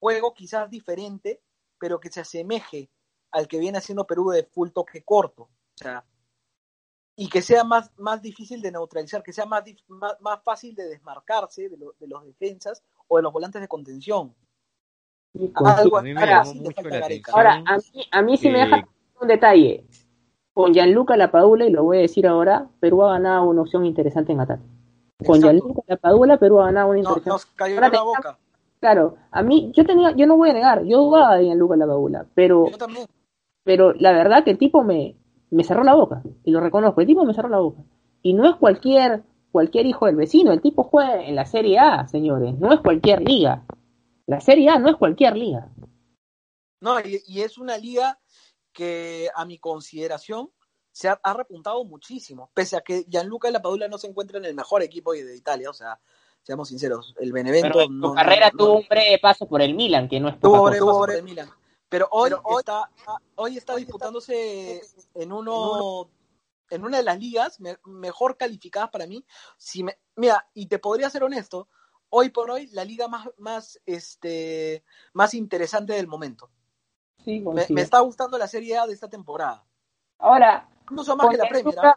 juego quizás diferente, pero que se asemeje al que viene haciendo Perú de full toque corto. O sea, y que sea más, más difícil de neutralizar, que sea más, más, fácil de desmarcarse de, de, los defensas o de los volantes de contención.
Algo, ahora, a mí, a mí sí me deja un detalle. Con Gianluca Lapadula, y lo voy a decir ahora, Perú ha ganado una opción interesante en ataque. Con Gianluca Lapadula, Perú ha ganado una interesante.
nos cayó la boca.
Claro, a mí, yo tenía, yo no voy a negar, yo dudaba de Gianluca Lapadula, pero, pero la verdad que el tipo me, me cerró la boca, y lo reconozco, el tipo me cerró la boca. Y no es cualquier, cualquier hijo del vecino, el tipo juega en la Serie A, señores, no es cualquier liga. La Serie A no es cualquier liga.
No, y, es una liga que a mi consideración se ha, repuntado muchísimo, pese a que Gianluca y la Padula no se encuentran en el mejor equipo de Italia, o sea, seamos sinceros, el Benevento...
Pero carrera tuvo un breve paso por el Milan, que no es
tuvo breve paso por el Milan. Pero hoy, está, hoy está disputándose en uno en una de las ligas mejor calificadas para mí. Si me, mira, y te podría ser honesto, hoy por hoy la liga más, más, este, más interesante del momento.
Sí,
me, me, está gustando la Serie A de esta temporada.
Ahora,
incluso más que la Premier. ¿ah?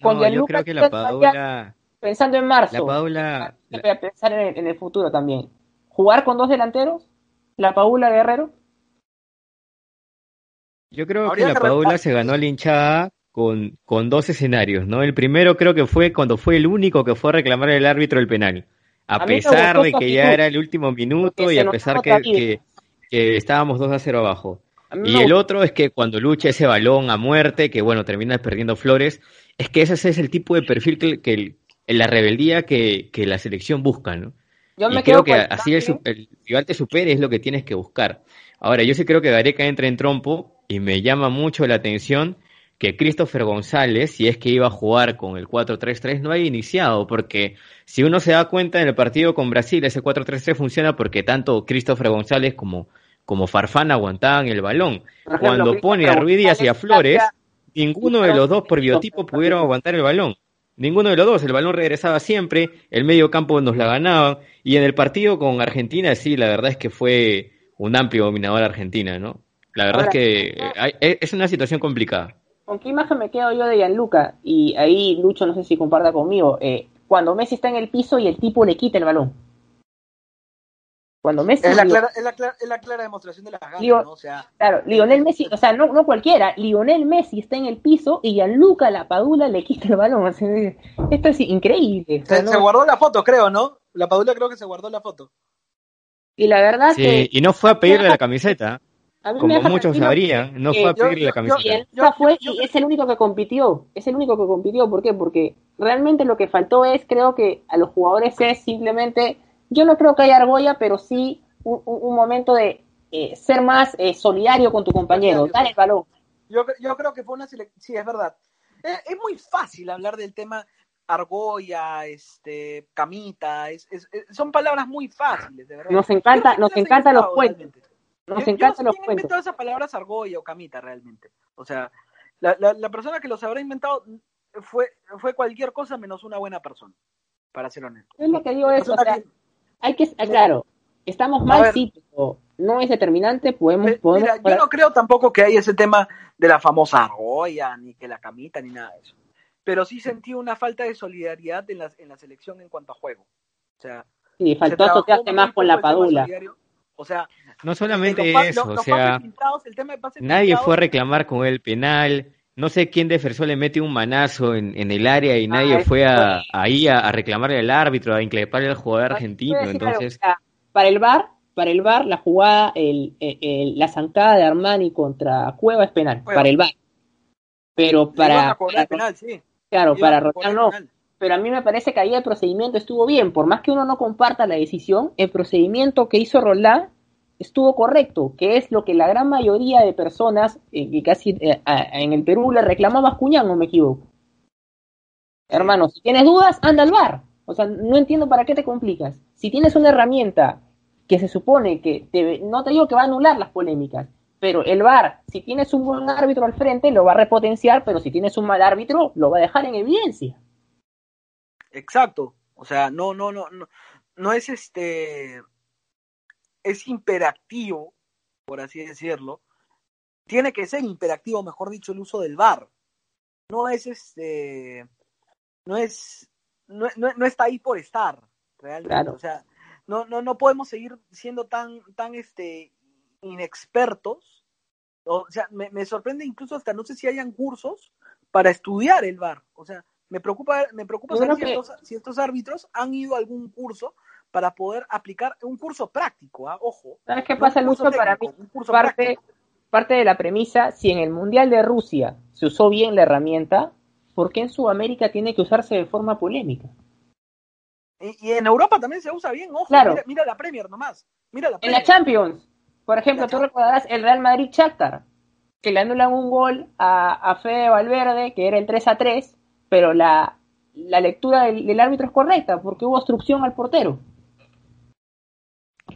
No, yo creo que la Padula...
Pensando en marzo.
La Padula...
Voy a pensar en en el futuro también. ¿Jugar con dos delanteros? ¿La Paula Guerrero?
Yo creo que la Padula se ganó la hinchada con, con dos escenarios, ¿no? El primero creo que fue cuando fue el único que fue a reclamar el árbitro el penal. A, a pesar de que ya era el último minuto y a pesar que, que, que, estábamos 2 a 0 abajo. Y el otro es que cuando lucha ese balón a muerte, que bueno, termina perdiendo flores, es que ese es el tipo de perfil que, que la rebeldía que, que, la selección busca, ¿no?
Yo me
y creo que así el, el, rival te supere es lo que tienes que buscar. Ahora, yo sí creo que Gareca entra en trompo y me llama mucho la atención que Christopher González, si es que iba a jugar con el 4-3-3, no haya iniciado, porque si uno se da cuenta en el partido con Brasil, ese 4-3-3 funciona porque tanto Christopher González como, como Farfán aguantaban el balón. Ejemplo, Cuando pone a Ruiz Díaz y a Flores, ninguno de los dos por biotipo pudieron aguantar el balón. Ninguno de los dos, el balón regresaba siempre, el medio campo nos la ganaban, y en el partido con Argentina, sí, la verdad es que fue un amplio dominador Argentina, ¿no? La verdad Ahora, es que hay, es una situación complicada.
¿Con qué imagen me quedo yo de Gianluca? Y ahí Lucho, no sé si comparta conmigo, eh, cuando Messi está en el piso y el tipo le quita el balón. Cuando Messi...
Es la clara, es la clara, es la clara demostración de las ganas, Lio, ¿no? O sea...
Claro, Lionel Messi, o sea, no, no cualquiera, Lionel Messi está en el piso y Gianluca la Padula le quita el balón. O sea, esto es increíble. O sea,
se,
¿no?
se, guardó la foto, creo, ¿no? La Padula creo que se guardó la foto.
Y la verdad
sí,
que...
y no fue a pedirle la camiseta. Como muchos sabrían, no fue a pedirle la camiseta.
Y él fue y es el único que compitió. Es el único que compitió. ¿Por qué? Porque realmente lo que faltó es, creo que a los jugadores es simplemente, yo no creo que haya argolla, pero sí un, un momento de eh, ser más eh, solidario con tu compañero, dar el balón.
Yo, yo creo que fue una selección, sí, es verdad. Es, es, muy fácil hablar del tema argolla, este, camita, es, es, son palabras muy fáciles, de verdad.
Nos encanta, nos encantan los cuentos. Nos
yo,
encantan
yo
los
quién
cuentos.
inventó esas palabras argolla o camita realmente? O sea, la, la, la, persona que los habrá inventado fue, fue cualquier cosa menos una buena persona, para ser honesto.
Es lo que digo eso, o sea, que... hay que, claro, estamos mal, sí, pero no es determinante, podemos... podemos
Mira, yo no creo tampoco que hay ese tema de la famosa argolla, ni que la camita, ni nada de eso. Pero sí sentí una falta de solidaridad en la, en la selección en cuanto a juego. O sea,
sí, faltó asociarse más con la padula.
O sea,
no solamente los, eso, los, o sea, nadie fue a reclamar con el penal. No sé quién de Fersó le mete un manazo en, en el área y nadie ah, fue a, ahí a, a, reclamarle al árbitro, a increparle al jugador argentino. Entonces,
algo, para el VAR, para el VAR, la jugada, el, el, el, la zancada de Armani contra Cueva es penal, Cueva. para el VAR. Pero para.
para penal, sí.
Claro, para Rotar no. Pero a mí me parece que ahí el procedimiento estuvo bien. Por más que uno no comparta la decisión, el procedimiento que hizo Roldán estuvo correcto, que es lo que la gran mayoría de personas, eh, que casi eh, a, en el Perú le reclamaba a Cuñán, no me equivoco. Hermano, si tienes dudas, anda al bar. O sea, no entiendo para qué te complicas. Si tienes una herramienta que se supone que, te, no te digo que va a anular las polémicas, pero el VAR, si tienes un buen árbitro al frente, lo va a repotenciar, pero si tienes un mal árbitro, lo va a dejar en evidencia.
Exacto. O sea, no, no, no, no, no es este, es imperativo, por así decirlo. Tiene que ser imperativo, mejor dicho, el uso del VAR. No es este, no es, no, no, no está ahí por estar, realmente.
Claro.
O sea, no, no, no podemos seguir siendo tan, tan este, inexpertos. O sea, me, me sorprende incluso hasta no sé si hayan cursos para estudiar el VAR. O sea, me preocupa, me preocupa saber si, estos, si, estos, árbitros han ido a algún curso para poder aplicar un curso práctico, ¿eh? ojo.
¿Sabes qué pasa, no Lucho? Para mí, parte, parte de la premisa, si en el Mundial de Rusia se usó bien la herramienta, ¿por qué en Sudamérica tiene que usarse de forma polémica?
Y, y en Europa también se usa bien, ojo,
claro.
mira, mira, la Premier nomás. Mira la
Premier. En la Champions, por ejemplo, tú recordarás el Real Madrid-Shakhtar, que le anulan un gol a, a Fede Valverde, que era el 3 a 3, pero la, la lectura del, del, árbitro es correcta, porque hubo obstrucción al portero.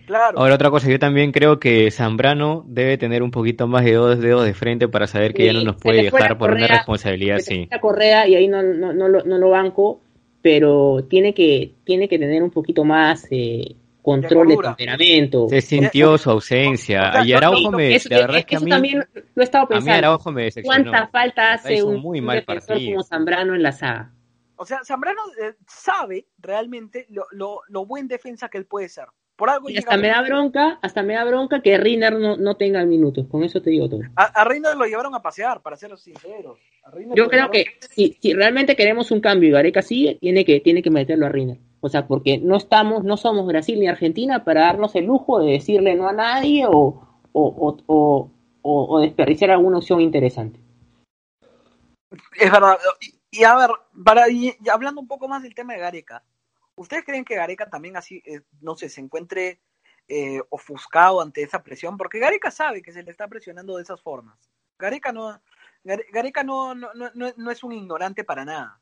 Claro.
Ahora otra cosa, yo también creo que Zambrano debe tener un poquito más de dos dedos de frente para saber que sí, ya no nos puede dejar por una responsabilidad así.
La correa y ahí no, no, no, lo, no lo banco, pero tiene que, tiene que tener un poquito más eh, control de, temperamento.
Se sintió su ausencia. y Araujo me, la verdad es que a mí,
también lo he estado pensando.
A mí Araujo me decepcionó.
¿Cuánta falta hace un,
muy mal
defensor como Zambrano en la saga?
O sea, Zambrano eh, sabe realmente lo, lo, lo, buen defensa que él puede ser. Por algo
y hasta me da bronca, hasta me da bronca que Riner no, no tenga minutos, con eso te digo todo.
A, a Riner lo llevaron a pasear, para ser sinceros.
Yo creo que si, si, realmente queremos un cambio y Gareca sigue, tiene que, tiene que meterlo a Riner. O sea, porque no estamos, no somos Brasil ni Argentina para darnos el lujo de decirle no a nadie o, o, o, o, desperdiciar alguna opción interesante.
Es verdad. Y, a ver, para, y, y hablando un poco más del tema de Gareca, ¿Ustedes creen que Gareca también así, eh, no sé, se encuentre eh, ofuscado ante esa presión? Porque Gareca sabe que se le está presionando de esas formas. Gareca no, Gareca no, no, no, no es un ignorante para nada.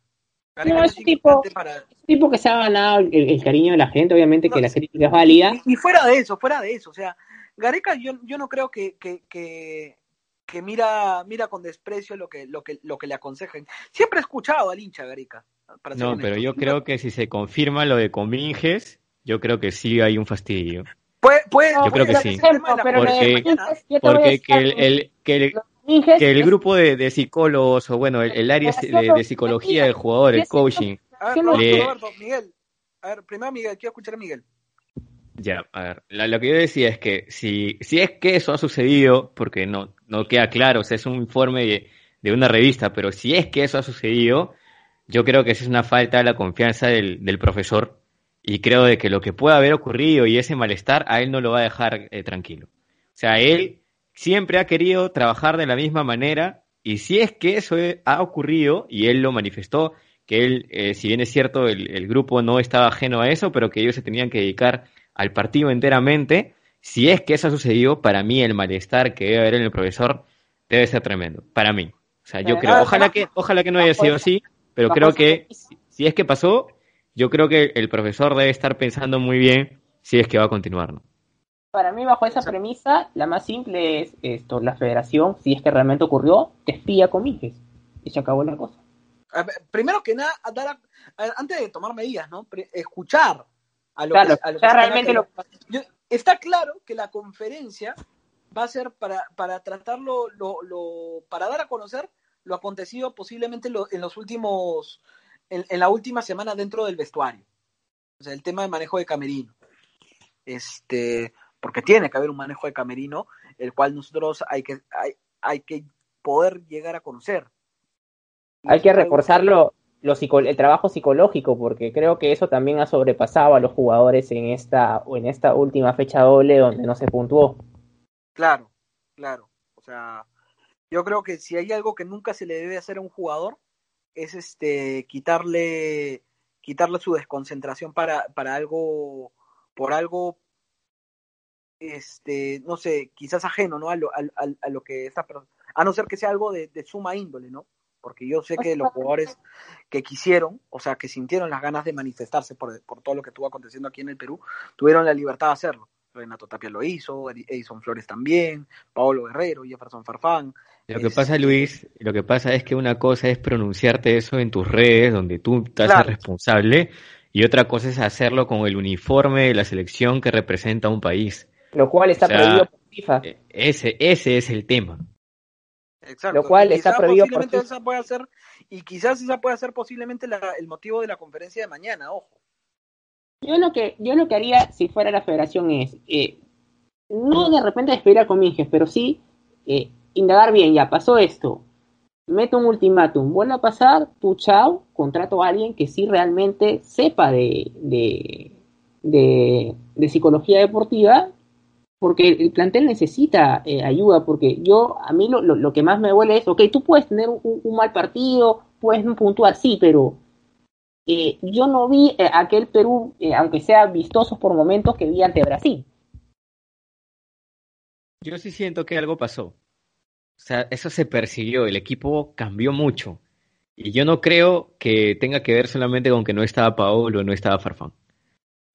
No, es un tipo, para... tipo que se ha ganado el, el, cariño de la gente, obviamente que la crítica es válida.
Y, y, fuera de eso, fuera de eso, o sea, Gareca yo, yo no creo que, que, que, que mira, mira con desprecio lo que, lo, que, lo que le aconsejan. Siempre he escuchado al hincha Gareca.
No, pero yo creo que si se confirma lo de Cominges, yo creo que sí hay un fastidio.
Puede, puede,
yo creo que sí. porque, porque que el, el, que el, que el grupo de, de, psicólogos, o bueno, el, el área de, de, psicología del jugador, el coaching.
A ver, Roberto, le... Roberto, Miguel. A ver, primero Miguel, quiero escuchar a Miguel.
Ya, a ver, la, lo que yo decía es que si, si es que eso ha sucedido, porque no, no queda claro, o sea, es un informe de, de una revista, pero si es que eso ha sucedido, yo creo que esa es una falta de la confianza del, del, profesor y creo de que lo que pueda haber ocurrido y ese malestar a él no lo va a dejar eh, tranquilo. O sea, él siempre ha querido trabajar de la misma manera y si es que eso ha ocurrido y él lo manifestó, que él, eh, si bien es cierto, el, el, grupo no estaba ajeno a eso, pero que ellos se tenían que dedicar al partido enteramente, si es que eso ha sucedido, para mí el malestar que debe haber en el profesor debe ser tremendo, para mí. O sea, yo creo, ojalá que, ojalá que no haya sido así, pero creo que si es que pasó, yo creo que el profesor debe estar pensando muy bien si es que va a continuar. ¿no?
Para mí, bajo esa premisa, la más simple es esto, la federación, si es que realmente ocurrió, te espía con Mijes. Y se acabó la cosa.
Primero que nada, dar a, antes de tomar medidas, ¿no? Escuchar a lo
claro,
que, a lo
que realmente lo...
Yo, está claro que la conferencia va a ser para, para tratarlo, lo, lo, para dar a conocer lo acontecido posiblemente lo, en los últimos, en, en, la última semana dentro del vestuario. O sea, el tema de manejo de camerino. Este, porque tiene que haber un manejo de camerino, el cual nosotros hay que, hay, hay que poder llegar a conocer.
Hay que reforzarlo, lo, el trabajo psicológico, porque creo que eso también ha sobrepasado a los jugadores en esta, o en esta última fecha doble donde no se puntuó.
Claro, claro. O sea, yo creo que si hay algo que nunca se le debe hacer a un jugador es este quitarle quitarle su desconcentración para, para algo por algo este no sé quizás ajeno no a lo, a, a lo que esa a no ser que sea algo de, de, suma índole no porque yo sé que los jugadores que quisieron o sea que sintieron las ganas de manifestarse por, por todo lo que estuvo aconteciendo aquí en el Perú tuvieron la libertad de hacerlo Renato Tapia lo hizo, Edison Flores también, Paolo Guerrero, Jefferson Farfán.
Lo que pasa, Luis, lo que pasa es que una cosa es pronunciarte eso en tus redes, donde tú claro. responsable, y otra cosa es hacerlo con el uniforme de la selección que representa a un país.
Lo cual está o sea, prohibido por FIFA.
Ese, ese es el tema.
Exacto.
Lo cual está prohibido por FIFA.
Esa puede ser, y quizás esa pueda ser posiblemente la, el motivo de la conferencia de mañana, ojo.
Yo lo que, yo lo que haría si fuera la federación es, eh, no de repente despedir a Cominges, pero sí eh, indagar bien, ya pasó esto, meto un ultimátum, vuelve a pasar, tu chao, contrato a alguien que sí realmente sepa de, de, de, de psicología deportiva, porque el plantel necesita eh, ayuda, porque yo, a mí lo, lo, que más me duele es, ok, tú puedes tener un, un mal partido, puedes puntuar, sí, pero eh, yo no vi eh, aquel Perú, eh, aunque sea vistoso por momentos, que vi ante Brasil.
Yo sí siento que algo pasó. O sea, eso se persiguió, el equipo cambió mucho. Y yo no creo que tenga que ver solamente con que no estaba Paolo, no estaba Farfán.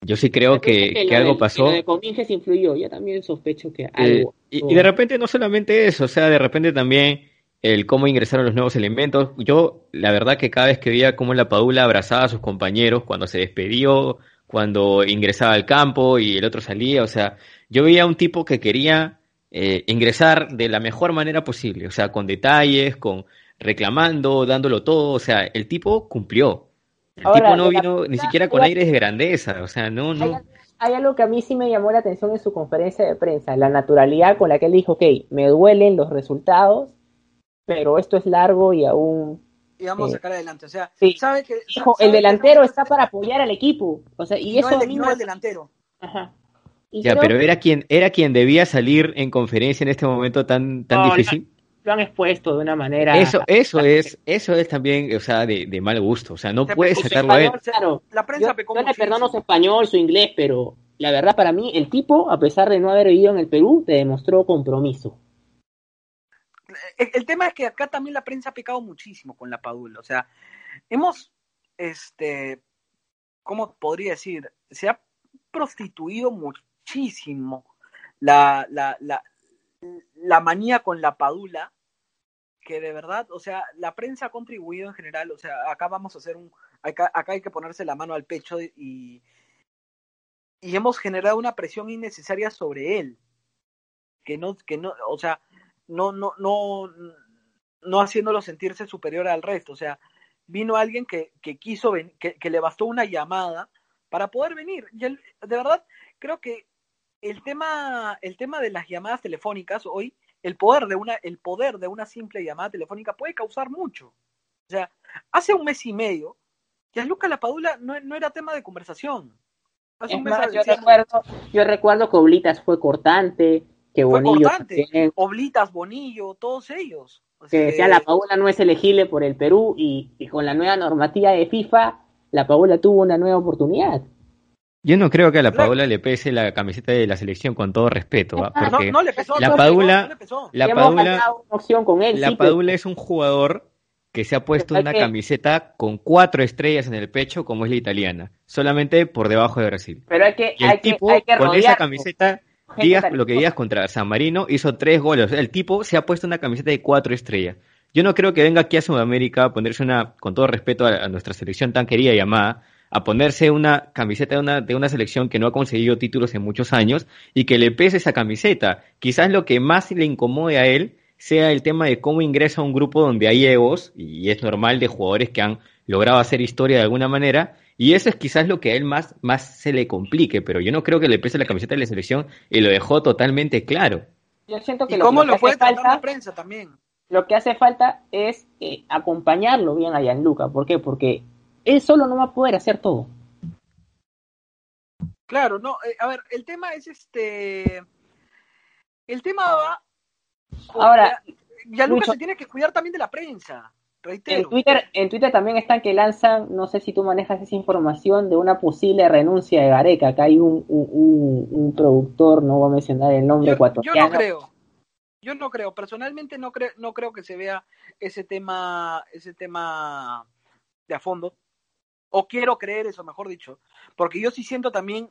Yo sí creo que, que, que algo
de,
pasó.
Lo de influyó, yo también sospecho que algo.
Eh, y, y, de repente no solamente eso, o sea, de repente también el cómo ingresaron los nuevos elementos. Yo, la verdad que cada vez que veía cómo la Padula abrazaba a sus compañeros cuando se despedió, cuando ingresaba al campo y el otro salía, o sea, yo veía un tipo que quería eh, ingresar de la mejor manera posible, o sea, con detalles, con reclamando, dándolo todo, o sea, el tipo cumplió. El tipo no vino ni siquiera con aires de grandeza, o sea, no, no.
Hay, algo que a mí sí me llamó la atención en su conferencia de prensa, la naturalidad con la que él dijo, ok, me duelen los resultados, pero esto es largo y aún...
Y vamos a sacar adelante, o sea,
¿sabe que, el delantero está para apoyar al equipo, o sea, y, eso
no el, el delantero.
Ajá. Ya, pero era quien, era quien debía salir en conferencia en este momento tan, tan difícil.
Lo han expuesto de una manera.
Eso, eso es, eso es también, o sea, de, de mal gusto. O sea, no puedes sacarlo a él.
Claro, la prensa yo, yo le perdono su español, su inglés, pero la verdad para mí, el tipo, a pesar de no haber vivido en el Perú, te demostró compromiso.
El, el, tema es que acá también la prensa ha pecado muchísimo con la Padula. O sea, hemos, este, ¿cómo podría decir? Se ha prostituido muchísimo la, la, la, la manía con la padula, que de verdad, o sea, la prensa ha contribuido en general, o sea, acá vamos a hacer un, acá, acá hay que ponerse la mano al pecho y, y hemos generado una presión innecesaria sobre él, que no, que no, o sea, no, no, no, no haciéndolo sentirse superior al resto, o sea, vino alguien que, que quiso, que, que le bastó una llamada para poder venir, y él, de verdad, creo que el tema, el tema de las llamadas telefónicas hoy, el poder de una, el poder de una simple llamada telefónica puede causar mucho. O sea, hace un mes y medio, Gianluca Lapadula no, no era tema de conversación.
yo, recuerdo, yo recuerdo que Oblitas fue cortante, que Bonillo.
Oblitas, Bonillo, todos ellos.
que decía la Paula no es elegible por el Perú y, y con la nueva normativa de FIFA, la Paula tuvo una nueva oportunidad.
Yo no creo que a la Padula le pese la camiseta de la selección con todo respeto, porque
no, le pesó,
la Padula, la Padula, la Padula es un jugador que se ha puesto una camiseta con cuatro estrellas en el pecho, como es la italiana, solamente por debajo de Brasil.
Pero hay que,
y el tipo con esa camiseta, digas lo que digas contra San Marino, hizo tres goles. El tipo se ha puesto una camiseta de cuatro estrellas. Yo no creo que venga aquí a Sudamérica a ponerse una, con todo respeto a, a nuestra selección tan querida y amada, a ponerse una camiseta de una, de una selección que no ha conseguido títulos en muchos años y que le pese esa camiseta. Quizás lo que más le incomode a él sea el tema de cómo ingresa a un grupo donde hay egos, y es normal de jugadores que han logrado hacer historia de alguna manera, y eso es quizás lo que a él más, más se le complique, pero yo no creo que le pese la camiseta de la selección y lo dejó totalmente claro.
Yo siento que
¿Y
lo
cómo
que
lo fue
falta,
la prensa también?
Lo que hace falta es eh, acompañarlo bien a Gianluca. ¿Por qué? Porque él solo no va a poder hacer todo.
Claro, no, eh, a ver, el tema es este, el tema va,
ahora,
ya, Lucas se tiene que cuidar también de la prensa, reitero.
En Twitter, en Twitter también están que lanzan, no sé si tú manejas esa información de una posible renuncia de Gareca, acá hay un, un, un, productor, no voy a mencionar el nombre
yo,
ecuatoriano.
Yo no creo, yo no creo, personalmente no creo, no creo que se vea ese tema, ese tema de a fondo, o quiero creer eso, mejor dicho, porque yo sí siento también,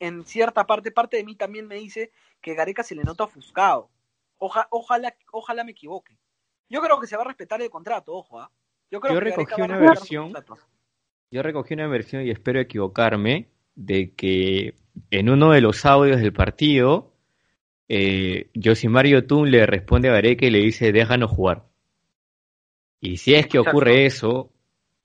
en cierta parte, parte de mí también me dice que Gareca se le nota ofuscado. ojalá, ojalá me equivoque. Yo creo que se va a respetar el contrato, ojo, ¿ah?
Yo, creo que recogí una versión, yo recogí una versión y espero equivocarme, de que en uno de los audios del partido, eh, Josimario Tun le responde a Gareca y le dice, déjanos jugar. Y si es que ocurre eso,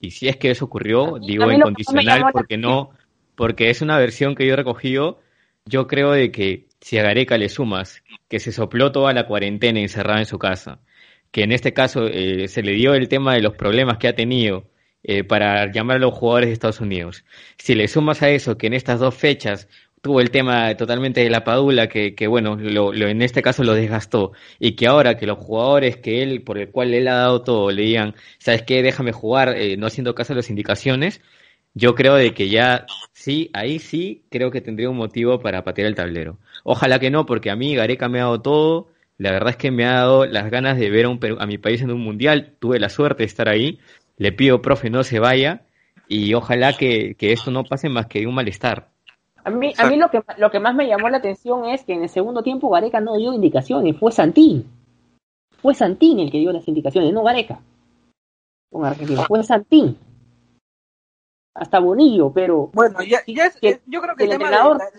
y si es que eso ocurrió, digo en condicional porque no, porque es una versión que yo he recogido, yo creo de que si a Gareca le sumas que se sopló toda la cuarentena encerrada en su casa, que en este caso eh, se le dio el tema de los problemas que ha tenido eh, para llamar a los jugadores de Estados Unidos, si le sumas a eso que en estas dos fechas tuvo el tema totalmente de la padula que, que bueno, lo, lo, en este caso lo desgastó y que ahora que los jugadores que él, por el cual él ha dado todo, le digan, ¿sabes qué? Déjame jugar, eh, no haciendo caso a las indicaciones, yo creo de que ya sí, ahí sí creo que tendría un motivo para patear el tablero. Ojalá que no, porque a mí Gareca me ha dado todo, la verdad es que me ha dado las ganas de ver a, un, a mi país en un mundial, tuve la suerte de estar ahí, le pido, profe, no se vaya y ojalá que, que esto no pase más que un malestar.
A mí, a mí lo, que, lo que más me llamó la atención es que en el segundo tiempo Gareca no dio indicaciones, fue Santín. fue Santini el que dio las indicaciones, no Gareca. Con Argentina, fue Santini. Hasta Bonillo, pero.
Bueno, ya, ya es, yo creo que el, tema de la,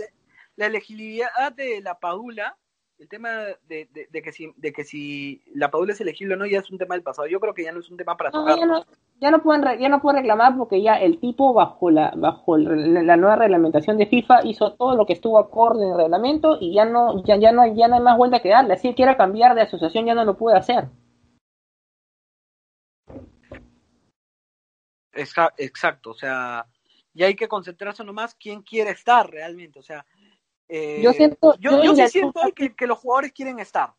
la, elegibilidad de la Padula el tema de, de, que si, de que si la Padula es elegible o no ya es un tema del pasado. Yo creo que ya no es un tema para tocar.
Ya no, ya no, pueden ya no pueden reclamar porque ya el tipo bajo la bajo la nueva reglamentación de FIFA hizo todo lo que estuvo acorde en el reglamento y ya no ya, ya no ya no hay más vuelta que darle. Si quiera cambiar de asociación ya no lo puede hacer.
Exacto, o sea, ya hay que concentrarse nomás quién quiere estar realmente, o sea,
eh, yo siento,
yo, sí siento que, los jugadores quieren estar.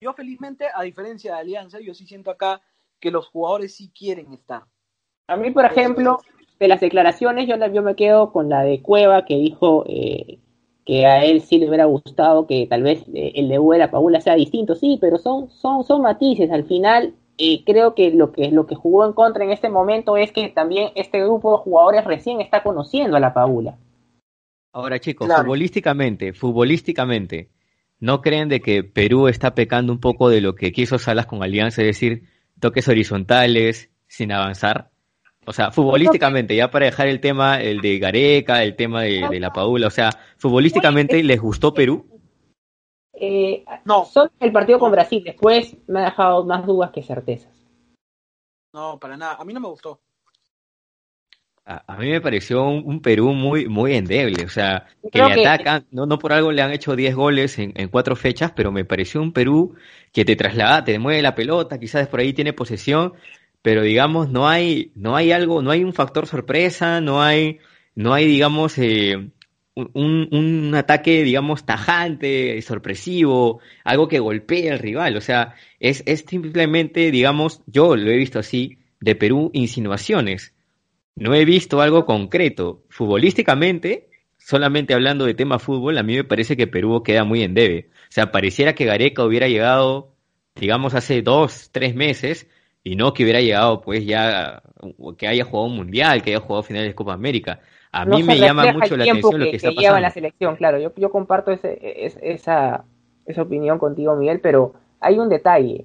Yo felizmente, a diferencia de Alianza, yo sí siento acá que los jugadores sí quieren estar.
A mí, por ejemplo, de las declaraciones, yo, yo me quedo con la de Cueva que dijo eh, que a él sí le hubiera gustado que tal vez eh, el de la Paula sea distinto. Sí, pero son, son, son matices. Al final, creo que lo que lo que jugó en contra en este momento es que también este grupo de jugadores recién está conociendo a la Paula.
Ahora, chicos, futbolísticamente, futbolísticamente, ¿no creen de que Perú está pecando un poco de lo que quiso Salas con Alianza, es decir, toques horizontales sin avanzar? O sea, futbolísticamente, ya para dejar el tema, el de Gareca, el tema de, la Paula, o sea, futbolísticamente, ¿les gustó Perú?
Eh, no. Solo el partido con Brasil, después me ha dejado más dudas que certezas.
No, para nada, a mí no me gustó.
A, mí me pareció un, Perú muy, muy endeble, o sea, que le atacan, no, no por algo le han hecho 10 goles en, cuatro fechas, pero me pareció un Perú que te traslada, te mueve la pelota, quizás por ahí tiene posesión, pero digamos, no hay, no hay algo, no hay un factor sorpresa, no hay, no hay, digamos, eh, un, un, ataque, digamos, tajante, sorpresivo, algo que golpee al rival, o sea, es, es simplemente, digamos, yo lo he visto así, de Perú, insinuaciones no he visto algo concreto. Futbolísticamente, solamente hablando de tema fútbol, a mí me parece que Perú queda muy en debe. O sea, pareciera que Gareca hubiera llegado, digamos, hace dos, tres meses, y no que hubiera llegado, pues ya, que haya jugado un mundial, que haya jugado finales de Copa América. A mí me llama mucho la atención lo que está pasando.
la selección, claro, yo, yo comparto ese, esa, esa opinión contigo, Miguel, pero hay un detalle.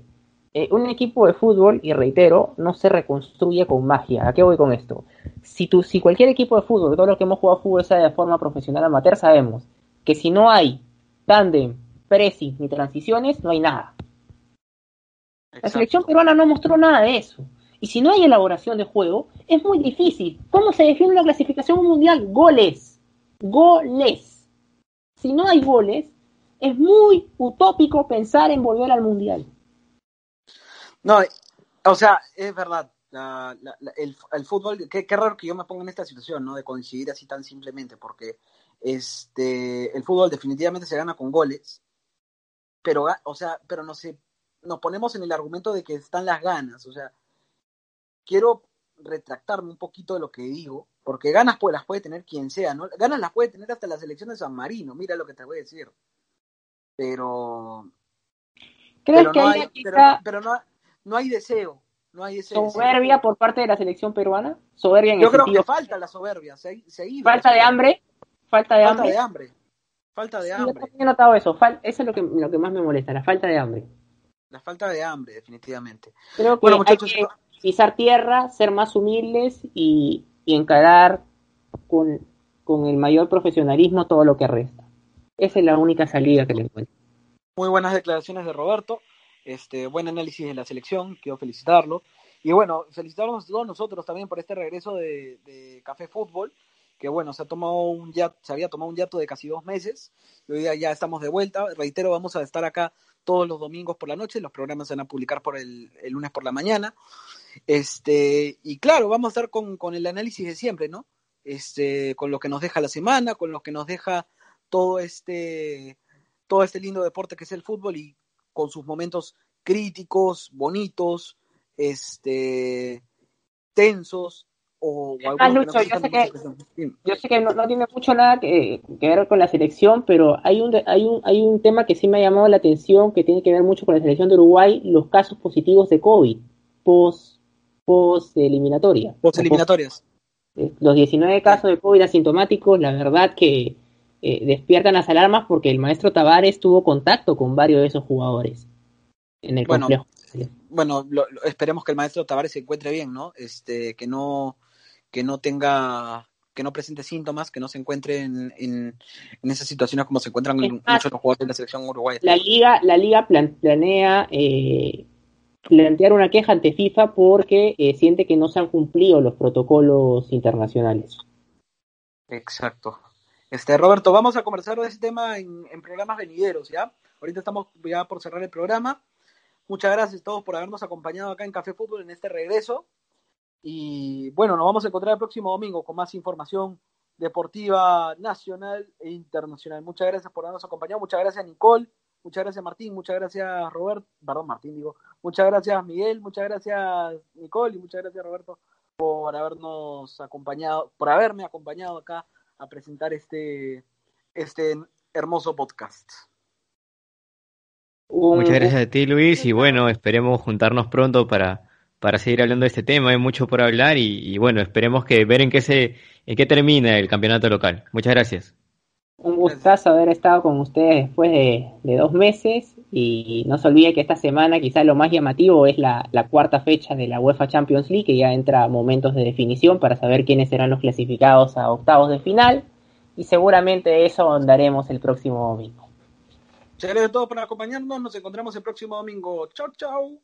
Eh, un equipo de fútbol, y reitero, no se reconstruye con magia. ¿A qué voy con esto? Si, tú, si cualquier equipo de fútbol, todo lo que hemos jugado fútbol sea de forma profesional amateur, sabemos que si no hay tándem, pressing ni transiciones, no hay nada. La selección peruana no mostró nada de eso. Y si no hay elaboración de juego, es muy difícil. ¿Cómo se define una clasificación mundial? Goles. Goles. Si no hay goles, es muy utópico pensar en volver al mundial.
No, o sea, es verdad. el, fútbol, qué, raro que yo me ponga en esta situación, ¿no? De coincidir así tan simplemente, porque este, el fútbol definitivamente se gana con goles, pero, o sea, pero no sé, nos ponemos en el argumento de que están las ganas, o sea, quiero retractarme un poquito de lo que digo, porque ganas pues las puede tener quien sea, ¿no? Ganas las puede tener hasta la selección de San Marino, mira lo que te voy a decir. Pero...
¿Crees que hay,
pero no, no hay deseo. No hay deseo.
¿Soberbia por parte de la selección peruana? ¿Soberbia en
Yo creo que falta la soberbia. Se,
¿Falta de hambre? ¿Falta de hambre?
de hambre. Falta de hambre.
Yo también he notado eso. eso es lo que, lo que más me molesta, la falta de hambre.
La falta de hambre, definitivamente.
Creo que bueno, muchachos, hay que pisar tierra, ser más humildes y, y encarar con, con el mayor profesionalismo todo lo que resta. Esa es la única salida que le encuentro.
Muy buenas declaraciones de Roberto. Este, buen análisis de la selección, quiero felicitarlo. Y bueno, felicitarnos todos nosotros también por este regreso de, Café Fútbol, que bueno, se, ha tomado un se había tomado un yato de casi dos meses, y hoy día ya estamos de vuelta. Reitero, vamos a estar acá todos los domingos por la noche, los programas se van a publicar por el, lunes por la mañana. Este, y claro, vamos a estar con, con, el análisis de siempre, ¿no? Este, con lo que nos deja la semana, con lo que nos deja todo este, todo este lindo deporte que es el fútbol y con sus momentos críticos, bonitos, este, tensos, o,
ah, yo, sé que, no, tiene mucho nada que, ver con la selección, pero hay un, hay, un, hay un tema que sí me ha llamado la atención, que tiene que ver mucho con la selección de Uruguay, los casos positivos de COVID, post, post eliminatoria.
Post eliminatorias.
Eh, los 19 casos de COVID asintomáticos, la verdad que eh, despiertan las alarmas porque el maestro Tavares tuvo contacto con varios de esos jugadores en el complejo.
bueno, esperemos que el maestro Tavares se encuentre bien, ¿no? Este, que no, que no tenga, que no presente síntomas, que no se encuentre en, en, esas situaciones como se encuentran muchos de los jugadores de la selección uruguaya.
La liga, la liga planea eh, plantear una queja ante FIFA porque eh, siente que no se han cumplido los protocolos internacionales.
Exacto. Este, Roberto, vamos a conversar de ese tema en, en programas venideros, ¿ya? Ahorita estamos ya por cerrar el programa. Muchas gracias a todos por habernos acompañado acá en Café Fútbol en este regreso. Y bueno, nos vamos a encontrar el próximo domingo con más información deportiva nacional e internacional. Muchas gracias por habernos acompañado. Muchas gracias, Nicole. Muchas gracias, Martín. Muchas gracias, Robert. Perdón, Martín, digo. Muchas gracias, Miguel. Muchas gracias, Nicole. Y muchas gracias, Roberto, por habernos acompañado, por haberme acompañado acá a presentar este, este hermoso podcast.
Muchas gracias a ti, Luis, y bueno, esperemos juntarnos pronto para, para seguir hablando de este tema. Hay mucho por hablar y, bueno, esperemos que ver en qué se, en qué termina el campeonato local. Muchas gracias.
Un gustazo haber estado con ustedes después de, dos meses y no se olvide que esta semana quizás lo más llamativo es la, cuarta fecha de la UEFA Champions League que ya entra a momentos de definición para saber quiénes serán los clasificados a octavos de final y seguramente eso ahondaremos el próximo domingo.
Gracias a todos por acompañarnos. Nos encontramos el próximo domingo. Chau, chau.